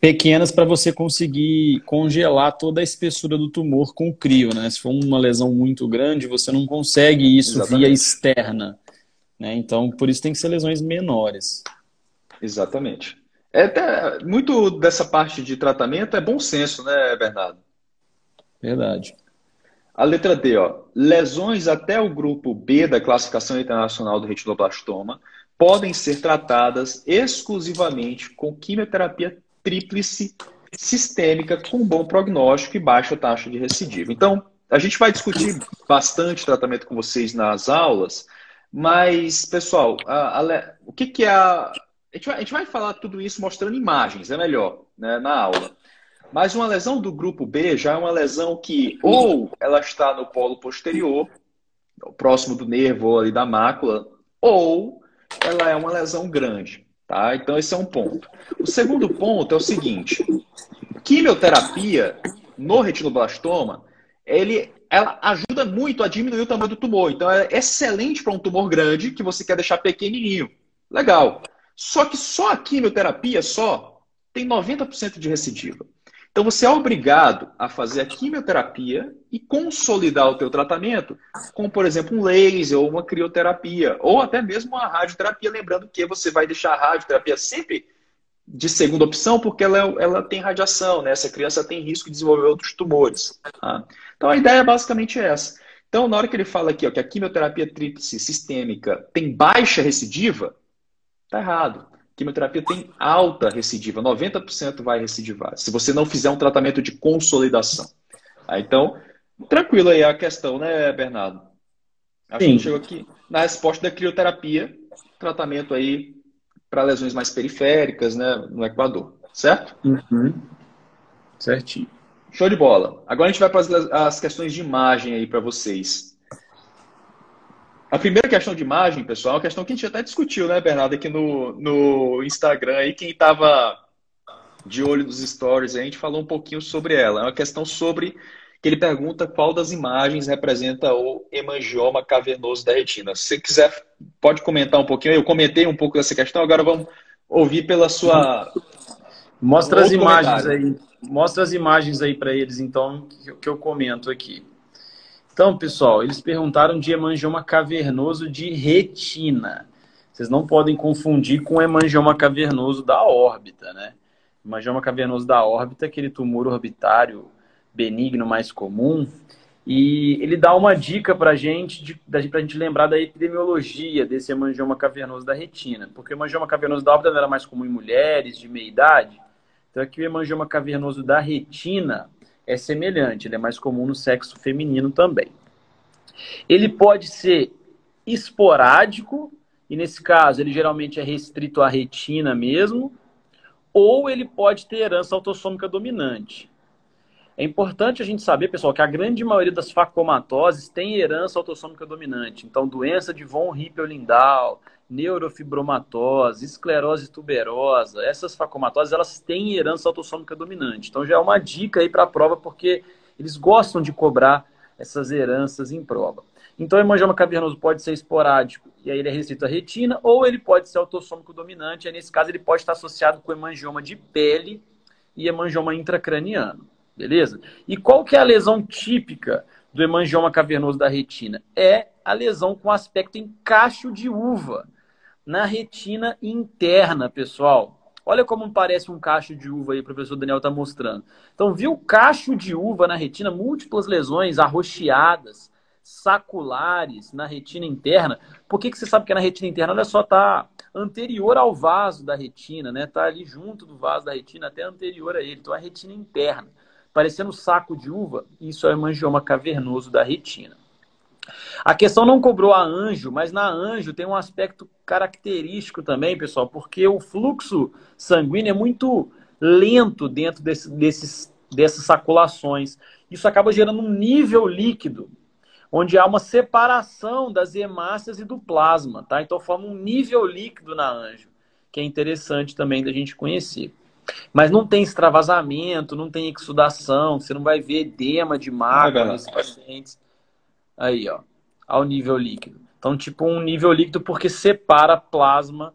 Pequenas para você conseguir congelar toda a espessura do tumor com o crio, né? Se for uma lesão muito grande, você não consegue isso Exatamente. via externa. Né? Então, por isso tem que ser lesões menores. Exatamente. É até, muito dessa parte de tratamento é bom senso, né, Bernardo? Verdade. A letra D, ó. Lesões até o grupo B da classificação internacional do retinoblastoma podem ser tratadas exclusivamente com quimioterapia tríplice sistêmica com bom prognóstico e baixa taxa de recidiva. Então, a gente vai discutir bastante tratamento com vocês nas aulas, mas, pessoal, a, a, o que, que é a. A gente, vai, a gente vai falar tudo isso mostrando imagens, é melhor, né, na aula. Mas uma lesão do grupo B já é uma lesão que ou ela está no polo posterior, próximo do nervo ali da mácula, ou ela é uma lesão grande. Tá? Então, esse é um ponto. O segundo ponto é o seguinte: quimioterapia no retinoblastoma, ele, ela ajuda muito a diminuir o tamanho do tumor. Então, é excelente para um tumor grande que você quer deixar pequenininho. Legal. Só que só a quimioterapia só tem 90% de recidiva. Então você é obrigado a fazer a quimioterapia e consolidar o teu tratamento com, por exemplo, um laser ou uma crioterapia, ou até mesmo uma radioterapia, lembrando que você vai deixar a radioterapia sempre de segunda opção, porque ela, ela tem radiação, né? Essa criança tem risco de desenvolver outros tumores. Tá? Então a ideia é basicamente essa. Então, na hora que ele fala aqui ó, que a quimioterapia tríplice sistêmica tem baixa recidiva, tá errado quimioterapia tem alta recidiva, 90% vai recidivar, se você não fizer um tratamento de consolidação. Ah, então, tranquilo aí a questão, né, Bernardo? Acho Sim. que chegou aqui na resposta da crioterapia, tratamento aí para lesões mais periféricas, né, no Equador, certo? Uhum. Certinho. Show de bola. Agora a gente vai para as questões de imagem aí para vocês. A primeira questão de imagem, pessoal, é uma questão que a gente até discutiu, né, Bernardo, aqui no, no Instagram. Aí quem estava de olho nos stories, a gente falou um pouquinho sobre ela. É uma questão sobre que ele pergunta qual das imagens representa o hemangioma cavernoso da retina. Se você quiser, pode comentar um pouquinho. Eu comentei um pouco dessa questão, agora vamos ouvir pela sua. Mostra as imagens comentário. aí. Mostra as imagens aí para eles, então, que eu comento aqui. Então, pessoal, eles perguntaram de hemangioma cavernoso de retina. Vocês não podem confundir com hemangioma cavernoso da órbita, né? Hemangioma cavernoso da órbita é aquele tumor orbitário benigno mais comum. E ele dá uma dica para gente, para a gente lembrar da epidemiologia desse hemangioma cavernoso da retina. Porque o hemangioma cavernoso da órbita era mais comum em mulheres de meia idade. Então, aqui o hemangioma cavernoso da retina é semelhante, ele é mais comum no sexo feminino também. Ele pode ser esporádico, e nesse caso ele geralmente é restrito à retina mesmo, ou ele pode ter herança autossômica dominante. É importante a gente saber, pessoal, que a grande maioria das facomatoses tem herança autossômica dominante. Então, doença de von Hippel-Lindau, neurofibromatose, esclerose tuberosa, essas facomatoses, elas têm herança autossômica dominante. Então, já é uma dica aí para a prova, porque eles gostam de cobrar essas heranças em prova. Então, o hemangioma cavernoso pode ser esporádico, e aí ele é restrito à retina, ou ele pode ser autossômico dominante, e nesse caso ele pode estar associado com hemangioma de pele e hemangioma intracraniano. Beleza? E qual que é a lesão típica do hemangioma cavernoso da retina? É a lesão com aspecto em cacho de uva na retina interna, pessoal. Olha como parece um cacho de uva aí, o professor Daniel está mostrando. Então, viu cacho de uva na retina, múltiplas lesões arroxeadas, saculares na retina interna. Por que, que você sabe que é na retina interna? Olha só, tá anterior ao vaso da retina, né? Tá ali junto do vaso da retina, até anterior a ele. Então, é a retina interna parecendo saco de uva, isso é hemangioma cavernoso da retina. A questão não cobrou a anjo, mas na anjo tem um aspecto característico também, pessoal, porque o fluxo sanguíneo é muito lento dentro desse, desses, dessas saculações. Isso acaba gerando um nível líquido onde há uma separação das hemácias e do plasma, tá? Então forma um nível líquido na anjo, que é interessante também da gente conhecer. Mas não tem extravasamento, não tem exudação, você não vai ver edema de mácula nesses pacientes. Aí, ó, ao nível líquido. Então, tipo um nível líquido porque separa plasma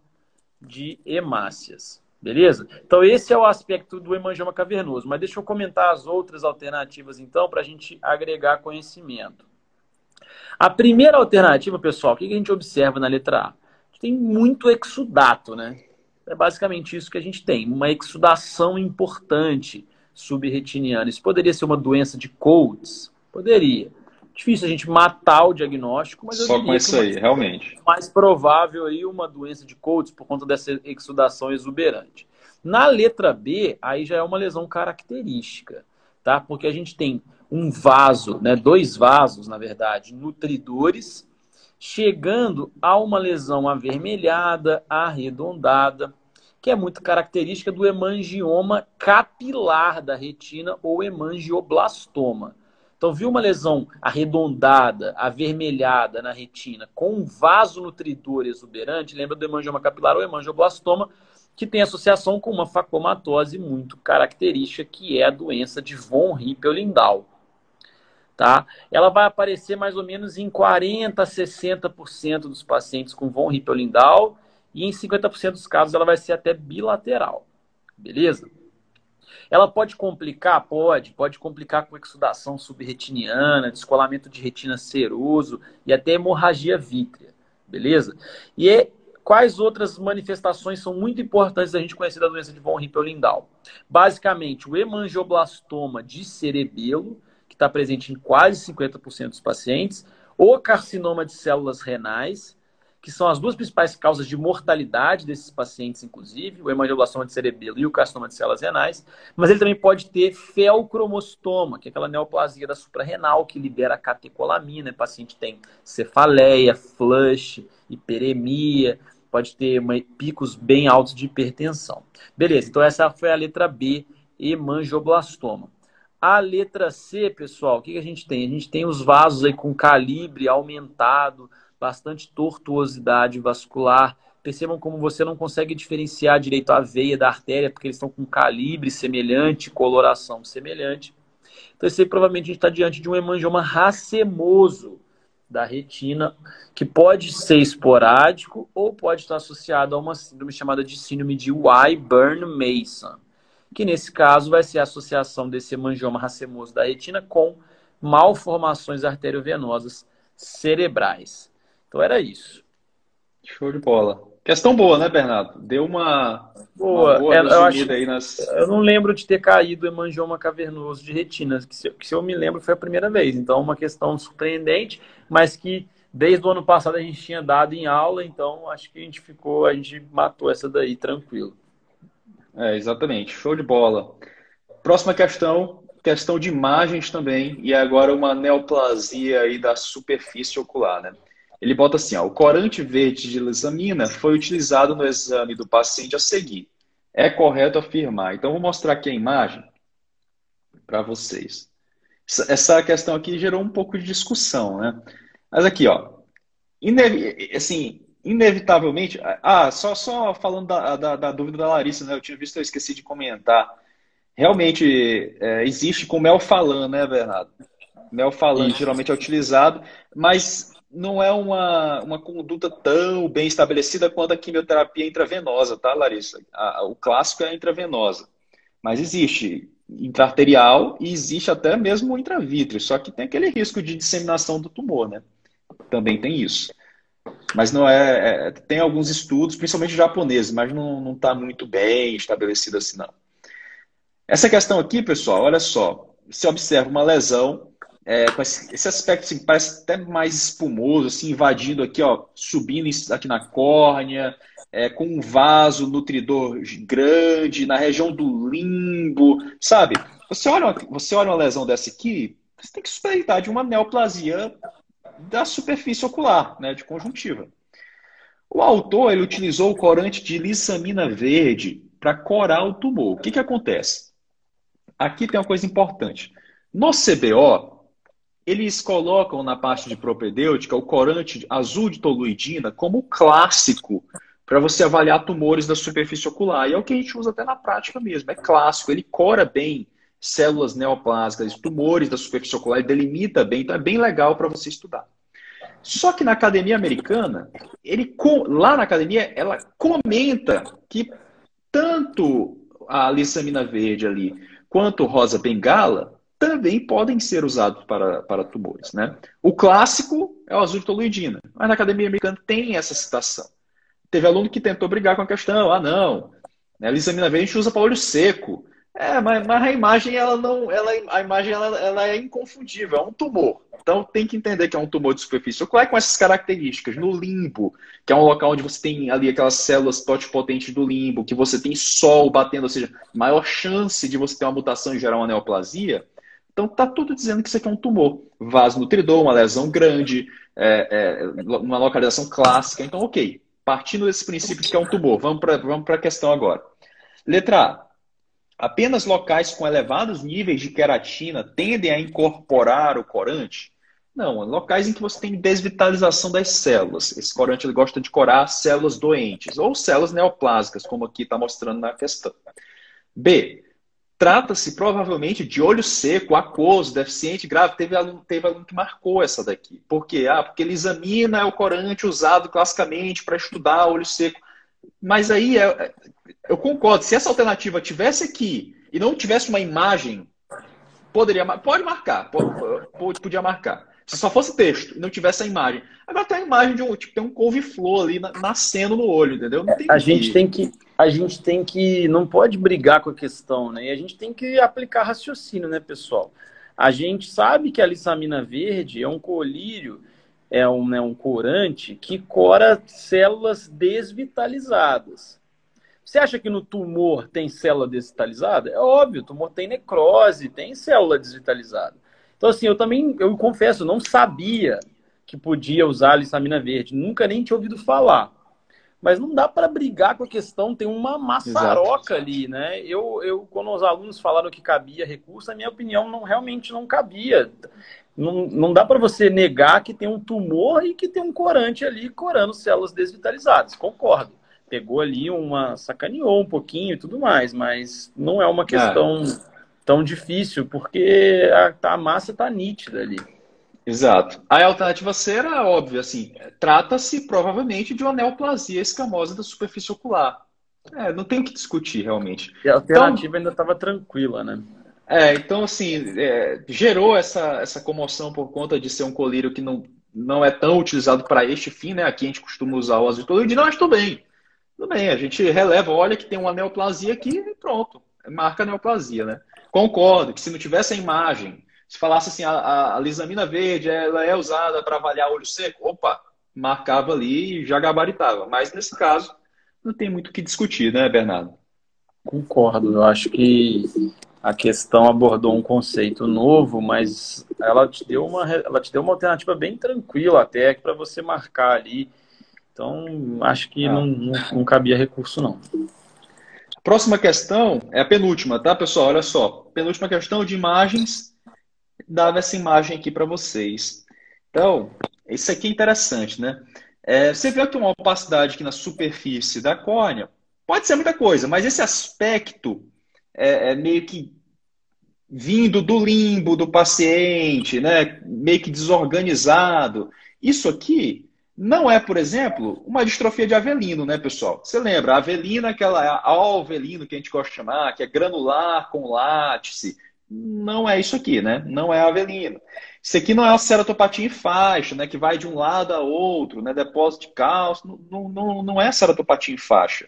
de hemácias. Beleza? Então, esse é o aspecto do hemangioma cavernoso. Mas deixa eu comentar as outras alternativas, então, para a gente agregar conhecimento. A primeira alternativa, pessoal, o que a gente observa na letra A? Tem muito exudato, né? É basicamente isso que a gente tem. Uma exudação importante subretiniana. Isso poderia ser uma doença de Coates? Poderia. Difícil a gente matar o diagnóstico, mas Só com isso aí, realmente. Mais provável aí uma doença de Coates por conta dessa exudação exuberante. Na letra B, aí já é uma lesão característica, tá? Porque a gente tem um vaso, né, dois vasos, na verdade, nutridores, chegando a uma lesão avermelhada, arredondada, que é muito característica do hemangioma capilar da retina ou hemangioblastoma. Então, viu uma lesão arredondada, avermelhada na retina, com um vaso nutridor exuberante, lembra do hemangioma capilar ou hemangioblastoma, que tem associação com uma facomatose muito característica, que é a doença de von Hippel-Lindau. Tá? Ela vai aparecer mais ou menos em 40 a 60% dos pacientes com von Hippel-Lindau e em 50% dos casos ela vai ser até bilateral. Beleza? Ela pode complicar? Pode. Pode complicar com exudação subretiniana, descolamento de retina seroso e até hemorragia vítrea. Beleza? E é, quais outras manifestações são muito importantes a gente conhecer da doença de von Hippel-Lindau? Basicamente, o hemangioblastoma de cerebelo, que está presente em quase 50% dos pacientes, o carcinoma de células renais, que são as duas principais causas de mortalidade desses pacientes, inclusive, o hemangioblastoma de cerebelo e o carcinoma de células renais, mas ele também pode ter felcromostoma, que é aquela neoplasia da suprarrenal que libera catecolamina, o paciente tem cefaleia, flush, hiperemia, pode ter uma, picos bem altos de hipertensão. Beleza, então essa foi a letra B, hemangioblastoma. A letra C, pessoal, o que, que a gente tem? A gente tem os vasos aí com calibre aumentado, bastante tortuosidade vascular. Percebam como você não consegue diferenciar direito a veia da artéria, porque eles estão com calibre semelhante, coloração semelhante. Então, esse aí, provavelmente a gente está diante de um hemangioma racemoso da retina, que pode ser esporádico ou pode estar associado a uma síndrome chamada de síndrome de Y-Burn-Mason, que nesse caso vai ser a associação desse hemangioma racemoso da retina com malformações arteriovenosas cerebrais. Então era isso. Show de bola. Questão boa, né, Bernardo? Deu uma boa, uma boa é, eu, acho, aí nas. Eu não lembro de ter caído hemangioma cavernoso de retina, que se, que se eu me lembro foi a primeira vez. Então, uma questão surpreendente, mas que desde o ano passado a gente tinha dado em aula, então acho que a gente ficou, a gente matou essa daí tranquilo. É, exatamente. Show de bola. Próxima questão, questão de imagens também, e agora uma neoplasia aí da superfície ocular, né? Ele bota assim: ó, o corante verde de lisamina foi utilizado no exame do paciente a seguir. É correto afirmar. Então, vou mostrar aqui a imagem para vocês. Essa questão aqui gerou um pouco de discussão, né? Mas aqui, ó, assim, inevitavelmente. Ah, só, só falando da, da, da, dúvida da Larissa, né? Eu tinha visto, eu esqueci de comentar. Realmente é, existe com melfalan, né, Bernardo? Melfalan geralmente é utilizado, mas não é uma, uma conduta tão bem estabelecida quanto a quimioterapia intravenosa, tá, Larissa? A, o clássico é a intravenosa. Mas existe intraarterial e existe até mesmo intravítreo, só que tem aquele risco de disseminação do tumor, né? Também tem isso. Mas não é, é tem alguns estudos, principalmente japoneses, mas não está muito bem estabelecido assim, não. Essa questão aqui, pessoal, olha só. Você observa uma lesão é, com esse aspecto assim, parece até mais espumoso, assim, invadindo aqui, ó, subindo aqui na córnea, é, com um vaso nutridor grande, na região do limbo, sabe? Você olha, você olha uma lesão dessa aqui, você tem que suspeitar de uma neoplasia da superfície ocular, né, de conjuntiva. O autor ele utilizou o corante de lissamina verde para corar o tumor. O que, que acontece? Aqui tem uma coisa importante. No CBO, eles colocam na parte de propedêutica o corante azul de toluidina como clássico para você avaliar tumores da superfície ocular. E é o que a gente usa até na prática mesmo. É clássico, ele cora bem células neoplásicas, tumores da superfície ocular, ele delimita bem, então é bem legal para você estudar. Só que na academia americana, ele lá na academia, ela comenta que tanto a lissamina verde ali quanto rosa bengala também podem ser usados para, para tumores. Né? O clássico é o azul de toluidina, mas na academia americana tem essa citação. Teve aluno que tentou brigar com a questão, ah não, né, a lissamina verde a gente usa para olho seco. É, mas, mas, a imagem ela não, ela, a imagem ela, ela é inconfundível, é um tumor. Então tem que entender que é um tumor de superfície ocular com essas características. No limbo, que é um local onde você tem ali aquelas células totipotentes do limbo, que você tem sol batendo, ou seja, maior chance de você ter uma mutação e gerar uma neoplasia. Então tá tudo dizendo que isso aqui é um tumor. Vaso nutridor, uma lesão grande, é, é, uma localização clássica. Então, ok. Partindo desse princípio de que é um tumor, vamos para vamos a questão agora. Letra A. Apenas locais com elevados níveis de queratina tendem a incorporar o corante? Não, locais em que você tem desvitalização das células. Esse corante ele gosta de corar células doentes ou células neoplásicas, como aqui está mostrando na questão. B. Trata-se provavelmente de olho seco, aquoso, deficiente grave. Teve aluno, teve aluno que marcou essa daqui. Por quê? Ah, porque ele examina o corante usado classicamente para estudar olho seco. Mas aí é, eu concordo. Se essa alternativa tivesse aqui e não tivesse uma imagem, poderia pode marcar, pode, podia marcar. Se só fosse texto e não tivesse a imagem. Agora tem a imagem de um tipo tem um couve-flor ali nascendo no olho, entendeu? a que... gente tem que a gente tem que não pode brigar com a questão, né? E a gente tem que aplicar raciocínio, né, pessoal? A gente sabe que a lissamina verde é um colírio é um, né, um corante que cora células desvitalizadas. Você acha que no tumor tem célula desvitalizada? É óbvio, o tumor tem necrose, tem célula desvitalizada. Então, assim, eu também, eu confesso, não sabia que podia usar a lissamina verde. Nunca nem tinha ouvido falar. Mas não dá para brigar com a questão, tem uma maçaroca Exato. ali, né? Eu, eu, quando os alunos falaram que cabia recurso, a minha opinião não realmente não cabia. Não, não dá para você negar que tem um tumor e que tem um corante ali corando células desvitalizadas. Concordo. Pegou ali uma. sacaneou um pouquinho e tudo mais, mas não é uma questão é. Tão difícil, porque a, a massa está nítida ali. Exato. A alternativa C era óbvia, assim, trata-se provavelmente de uma neoplasia escamosa da superfície ocular. É, não tem o que discutir realmente. E a alternativa então, ainda estava tranquila, né? É, então, assim, é, gerou essa, essa comoção por conta de ser um colírio que não, não é tão utilizado para este fim, né? Aqui a gente costuma usar o azitolídeo. Não, mas tudo bem. Tudo bem, a gente releva, olha que tem uma neoplasia aqui e pronto. Marca a neoplasia, né? Concordo que se não tivesse a imagem, se falasse assim, a, a, a lisamina verde ela é usada para avaliar olho seco, opa, marcava ali e já gabaritava. Mas nesse caso, não tem muito o que discutir, né, Bernardo? Concordo, eu acho que a questão abordou um conceito novo, mas ela te deu uma, ela te deu uma alternativa bem tranquila até para você marcar ali. Então, acho que ah. não, não, não cabia recurso, não. Próxima questão é a penúltima, tá, pessoal? Olha só. Penúltima questão de imagens. Dava essa imagem aqui para vocês. Então, isso aqui é interessante, né? É, você vê que uma opacidade aqui na superfície da córnea pode ser muita coisa, mas esse aspecto é, é meio que vindo do limbo do paciente, né? meio que desorganizado. Isso aqui não é, por exemplo, uma distrofia de avelino, né, pessoal? Você lembra, a avelina, aquela alvelino que a gente gosta de chamar, que é granular com látice, não é isso aqui, né? Não é avelino. Isso aqui não é uma ceratopatia em faixa, né? Que vai de um lado a outro, né? Depósito de cálcio. Não, não, não é ceratopatia em faixa.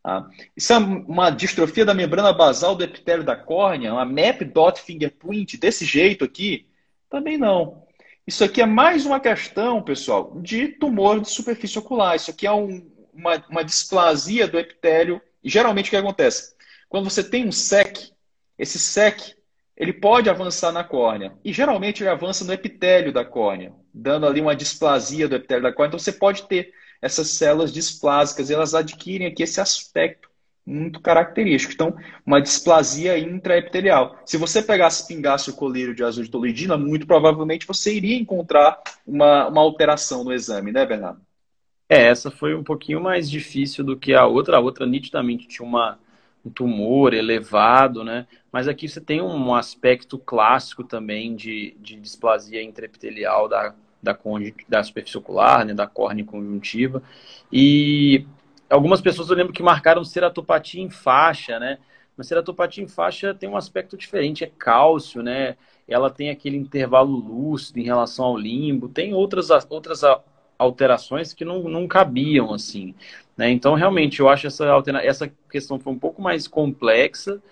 Tá? Isso é uma distrofia da membrana basal do epitélio da córnea, uma map dot fingerprint desse jeito aqui? Também não. Isso aqui é mais uma questão, pessoal, de tumor de superfície ocular. Isso aqui é um, uma, uma displasia do epitélio. E geralmente o que acontece? Quando você tem um SEC, esse SEC ele pode avançar na córnea. E geralmente ele avança no epitélio da córnea, dando ali uma displasia do epitélio da córnea. Então você pode ter essas células displásicas, elas adquirem aqui esse aspecto muito característico. Então, uma displasia intraepitelial. Se você pegasse pingasse o colírio de azul de toluidina, muito provavelmente você iria encontrar uma, uma alteração no exame, né, Bernardo? É, essa foi um pouquinho mais difícil do que a outra. A outra nitidamente tinha uma, um tumor elevado, né? Mas aqui você tem um aspecto clássico também de, de displasia intraepitelial da, da, da superfície ocular, né? da córnea conjuntiva. E algumas pessoas eu lembro que marcaram ceratopatia em faixa, né? Mas ceratopatia em faixa tem um aspecto diferente, é cálcio, né? Ela tem aquele intervalo lúcido em relação ao limbo, tem outras, outras alterações que não, não cabiam, assim. Né? Então, realmente, eu acho essa, altera... essa questão foi um pouco mais complexa,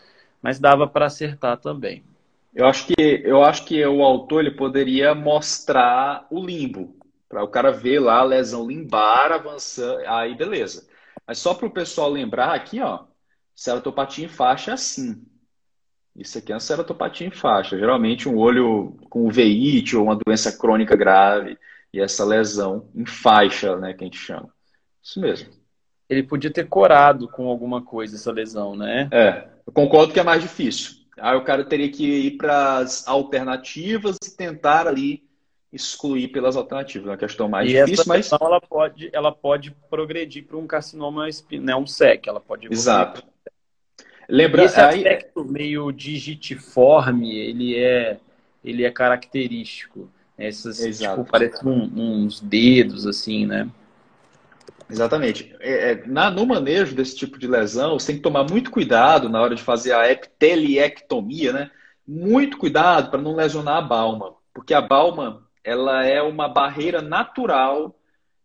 mas dava para acertar também. Eu acho que eu acho que o autor ele poderia mostrar o limbo para o cara ver lá a lesão limbar avançando, aí beleza. Mas só para o pessoal lembrar aqui, ó, ceratopatia em faixa é assim. Isso aqui é uma ceratopatia em faixa. Geralmente um olho com uveíte ou uma doença crônica grave e essa lesão em faixa, né, que a gente chama. Isso mesmo. Ele podia ter corado com alguma coisa essa lesão, né? É, eu concordo que é mais difícil. Aí o cara teria que ir para as alternativas e tentar ali excluir pelas alternativas. É uma questão mais e difícil, essa mas. ela pode, ela pode progredir para um carcinoma, né, um SEC. Ela pode Exato. Lembra, esse aspecto aí... meio digitiforme, ele é, ele é característico. Essas, tipo, parecem um, uns dedos, assim, né? Exatamente. É, é, na, no manejo desse tipo de lesão, você tem que tomar muito cuidado na hora de fazer a epiteliectomia, né? Muito cuidado para não lesionar a balma, porque a balma ela é uma barreira natural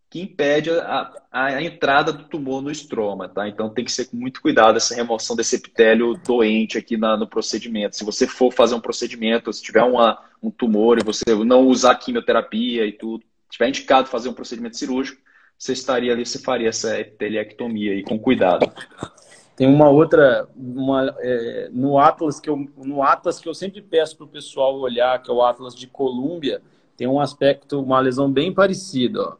que impede a, a, entrada do tumor no estroma, tá? Então tem que ser com muito cuidado essa remoção desse epitélio doente aqui na, no procedimento. Se você for fazer um procedimento, se tiver uma, um tumor e você não usar quimioterapia e tudo, tiver indicado fazer um procedimento cirúrgico, você estaria ali, você faria essa epiteliectomia aí com cuidado. Tem uma outra, uma, é, no Atlas que eu, no Atlas que eu sempre peço para o pessoal olhar, que é o Atlas de Colômbia, tem um aspecto, uma lesão bem parecida, ó.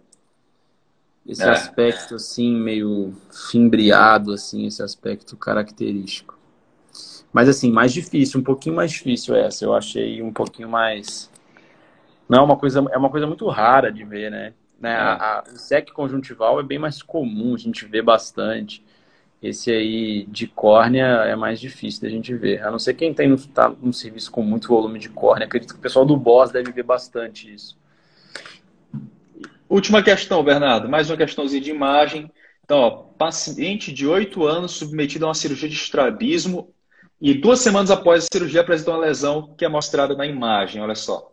Esse é. aspecto assim meio fimbriado assim, esse aspecto característico. Mas assim, mais difícil, um pouquinho mais difícil essa. Eu achei um pouquinho mais não, é uma coisa é uma coisa muito rara de ver, né? né? É. A, a, o SEC conjuntival é bem mais comum, a gente vê bastante. Esse aí de córnea é mais difícil da gente ver. A não ser quem tem tá num serviço com muito volume de córnea. Acredito que o pessoal do Boss deve ver bastante isso. Última questão, Bernardo. Mais uma questãozinha de imagem. Então, ó, paciente de 8 anos submetido a uma cirurgia de estrabismo e duas semanas após a cirurgia apresentou uma lesão que é mostrada na imagem. Olha só.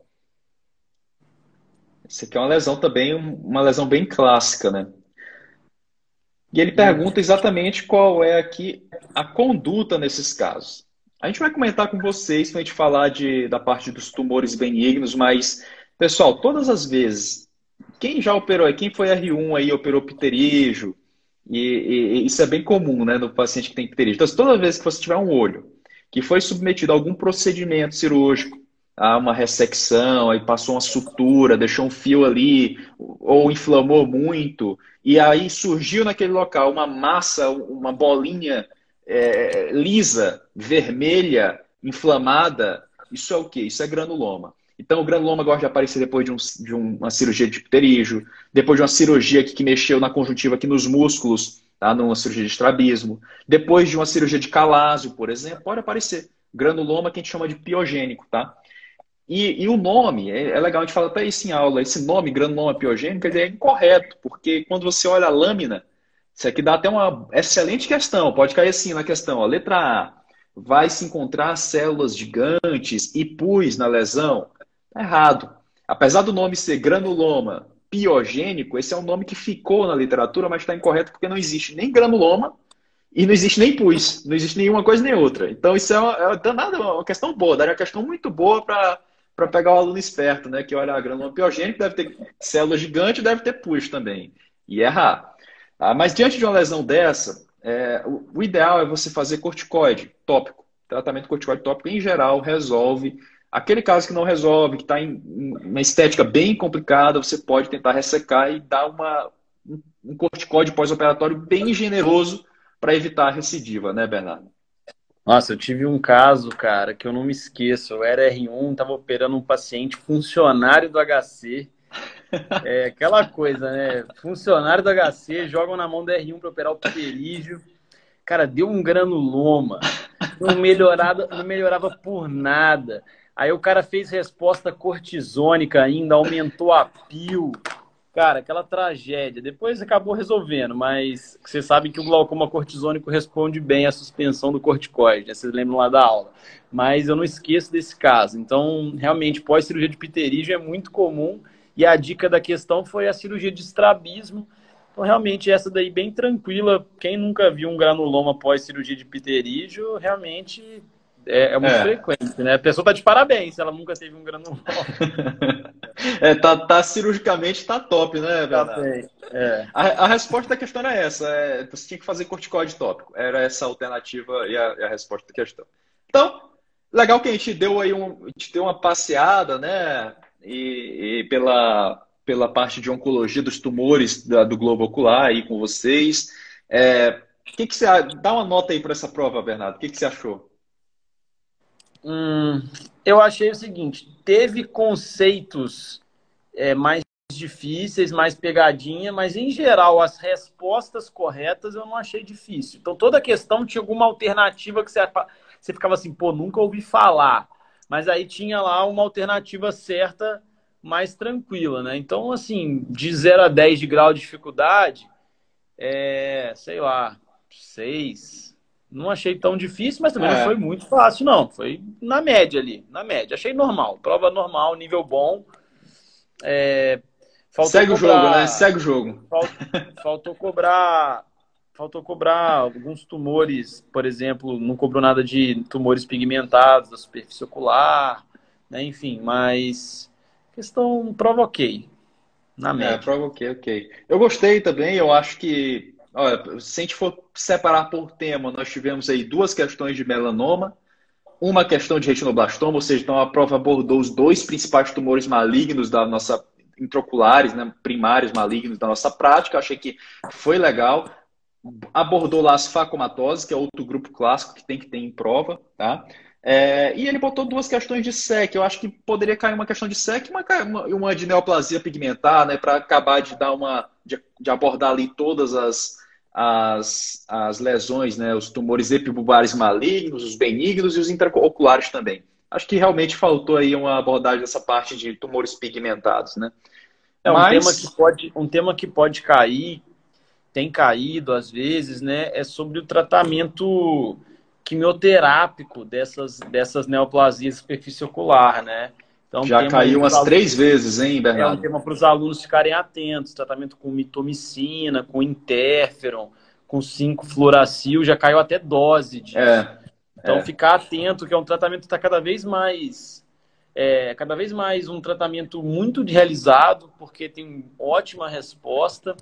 Isso aqui é uma lesão também, uma lesão bem clássica, né? E ele pergunta exatamente qual é aqui a conduta nesses casos. A gente vai comentar com vocês quando a gente falar de, da parte dos tumores benignos, mas, pessoal, todas as vezes, quem já operou, quem foi R1 aí, operou pterígio, e, e, e, isso é bem comum, né, no paciente que tem pterígio. Então, toda vez que você tiver um olho que foi submetido a algum procedimento cirúrgico, a uma ressecção, aí passou uma sutura, deixou um fio ali, ou inflamou muito, e aí surgiu naquele local uma massa, uma bolinha é, lisa, vermelha, inflamada, isso é o que? Isso é granuloma. Então, o granuloma gosta de aparecer depois de, um, de uma cirurgia de pterígio, depois de uma cirurgia que, que mexeu na conjuntiva aqui nos músculos, tá? numa cirurgia de estrabismo, depois de uma cirurgia de calásio, por exemplo, pode aparecer granuloma que a gente chama de piogênico, tá? E, e, o nome, é, é, legal, a gente fala até isso em aula, esse nome, granuloma piogênico, é incorreto, porque quando você olha a lâmina, isso aqui dá até uma excelente questão, pode cair assim na questão, ó, letra A, vai se encontrar células gigantes e pus na lesão? Tá errado. Apesar do nome ser granuloma piogênico, esse é um nome que ficou na literatura, mas está incorreto porque não existe nem granuloma e não existe nem pus, não existe nenhuma coisa nem outra. Então isso é uma, é danada, uma questão boa, daria uma questão muito boa para para pegar o aluno esperto, né? Que olha a granuloma piogênica, deve ter célula gigante, deve ter pus também. E errar. Ah, mas diante de uma lesão dessa, é, o, o, ideal é você fazer corticoide tópico. Tratamento corticoide tópico, em geral, resolve. Aquele caso que não resolve, que está em, em uma estética bem complicada, você pode tentar ressecar e dar uma, um, um corticoide pós-operatório bem generoso para evitar a recidiva, né, Bernardo? Nossa, eu tive um caso, cara, que eu não me esqueço. Eu era R1, estava operando um paciente funcionário do HC. É aquela coisa, né? Funcionário do HC, jogam na mão do R1 para operar o pterígio. Cara, deu um granuloma. Não, melhorava, não melhorava por nada. Aí o cara fez resposta cortisônica ainda, aumentou a pio. Cara, aquela tragédia. Depois acabou resolvendo, mas você sabe que o glaucoma cortisônico responde bem à suspensão do corticoide, né? vocês lembram lá da aula. Mas eu não esqueço desse caso. Então, realmente, pós-cirurgia de pterígio é muito comum. E a dica da questão foi a cirurgia de estrabismo. Então, realmente, essa daí bem tranquila. Quem nunca viu um granuloma pós-cirurgia de pterígio, realmente é, é muito é. frequente, né? A pessoa tá de parabéns ela nunca teve um granuloma. é, tá, tá cirurgicamente tá top, né, Bernardo? Tá é. a, a, resposta da questão era essa: é, você tinha que fazer corticoide tópico. Era essa a alternativa e a, a, resposta da questão. Então, legal que a gente deu aí um, a gente deu uma passeada, né? E, e pela, pela parte de oncologia dos tumores da, do globo ocular aí com vocês. É, que que você, dá uma nota aí para essa prova, Bernardo. O que, que você achou? Hum, eu achei o seguinte: teve conceitos é, mais difíceis, mais pegadinha, mas em geral as respostas corretas eu não achei difícil. Então toda questão tinha alguma alternativa que você, você ficava assim, pô, nunca ouvi falar. Mas aí tinha lá uma alternativa certa, mais tranquila, né? Então, assim, de 0 a 10 de grau de dificuldade, é, sei lá, 6, não achei tão difícil, mas também é. não foi muito fácil, não. Foi na média ali, na média. Achei normal. Prova normal, nível bom. É... Segue cobrar... o jogo, né? Segue o jogo. Faltou cobrar. Faltou cobrar alguns tumores, por exemplo, não cobrou nada de tumores pigmentados da superfície ocular, né? enfim, mas questão provoquei. Na é, média. É, provoquei, ok. Eu gostei também, eu acho que Olha, se a gente for separar por tema, nós tivemos aí duas questões de melanoma, uma questão de retinoblastoma, ou seja, então a prova abordou os dois principais tumores malignos da nossa intraoculares, né, primários malignos da nossa prática. Achei que foi legal. Abordou lá as facomatoses, que é outro grupo clássico que tem que ter em prova, tá? É, e ele botou duas questões de SEC. Eu acho que poderia cair uma questão de SEC e uma, uma, de neoplasia pigmentar, né? Para acabar de dar uma. De, de, abordar ali todas as, as, as lesões, né, os tumores epibulbares malignos, os benignos e os intraoculares também. Acho que realmente faltou aí uma abordagem dessa parte de tumores pigmentados, né? É um, Mas... tema, que pode, um tema que pode cair, tem caído às vezes, né? É sobre o tratamento quimioterápico dessas, dessas neoplasias superfície ocular, né? Então, Já caiu umas alunos, três vezes, hein, Bernardo? É um tema para os alunos ficarem atentos. Tratamento com mitomicina, com interferon, com 5-fluoracil, já caiu até dose disso. É, então, é. ficar atento, que é um tratamento que está cada vez mais... É, cada vez mais um tratamento muito realizado, porque tem ótima resposta.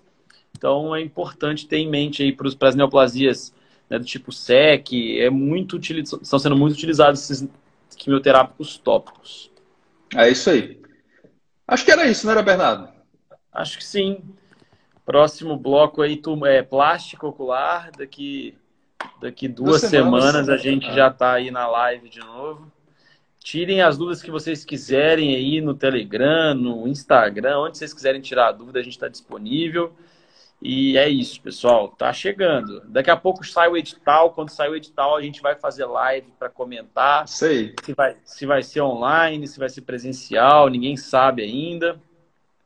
Então, é importante ter em mente aí para as neoplasias né, do tipo SEC, é muito estão sendo muito utilizados esses quimioterápicos tópicos. É isso aí. Acho que era isso, não era, Bernardo? Acho que sim. Próximo bloco aí, é plástico ocular. Daqui, daqui duas, duas semanas, semanas a gente já está aí na live de novo. Tirem as dúvidas que vocês quiserem aí no Telegram, no Instagram, onde vocês quiserem tirar a dúvida, a gente está disponível. E é isso, pessoal. Tá chegando. Daqui a pouco sai o edital. Quando sair o edital, a gente vai fazer live para comentar. Sei. Se vai, se vai ser online, se vai ser presencial, ninguém sabe ainda.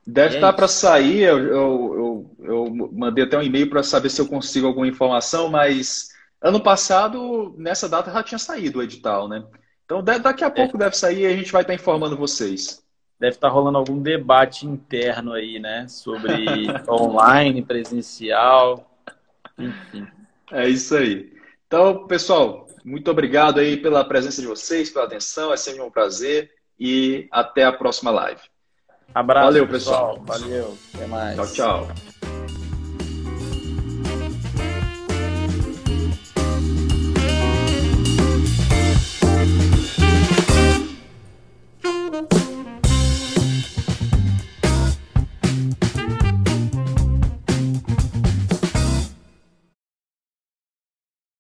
Deve é estar para sair. Eu, eu, eu, eu, mandei até um e-mail para saber se eu consigo alguma informação, mas ano passado, nessa data, já tinha saído o edital, né? Então daqui a pouco é. deve sair e a gente vai estar informando vocês deve estar rolando algum debate interno aí, né? Sobre online, presencial, enfim. É isso aí. Então, pessoal, muito obrigado aí pela presença de vocês, pela atenção, é sempre um prazer e até a próxima live. Abraço. Valeu, pessoal. pessoal. Valeu. Até mais. Tchau, tchau.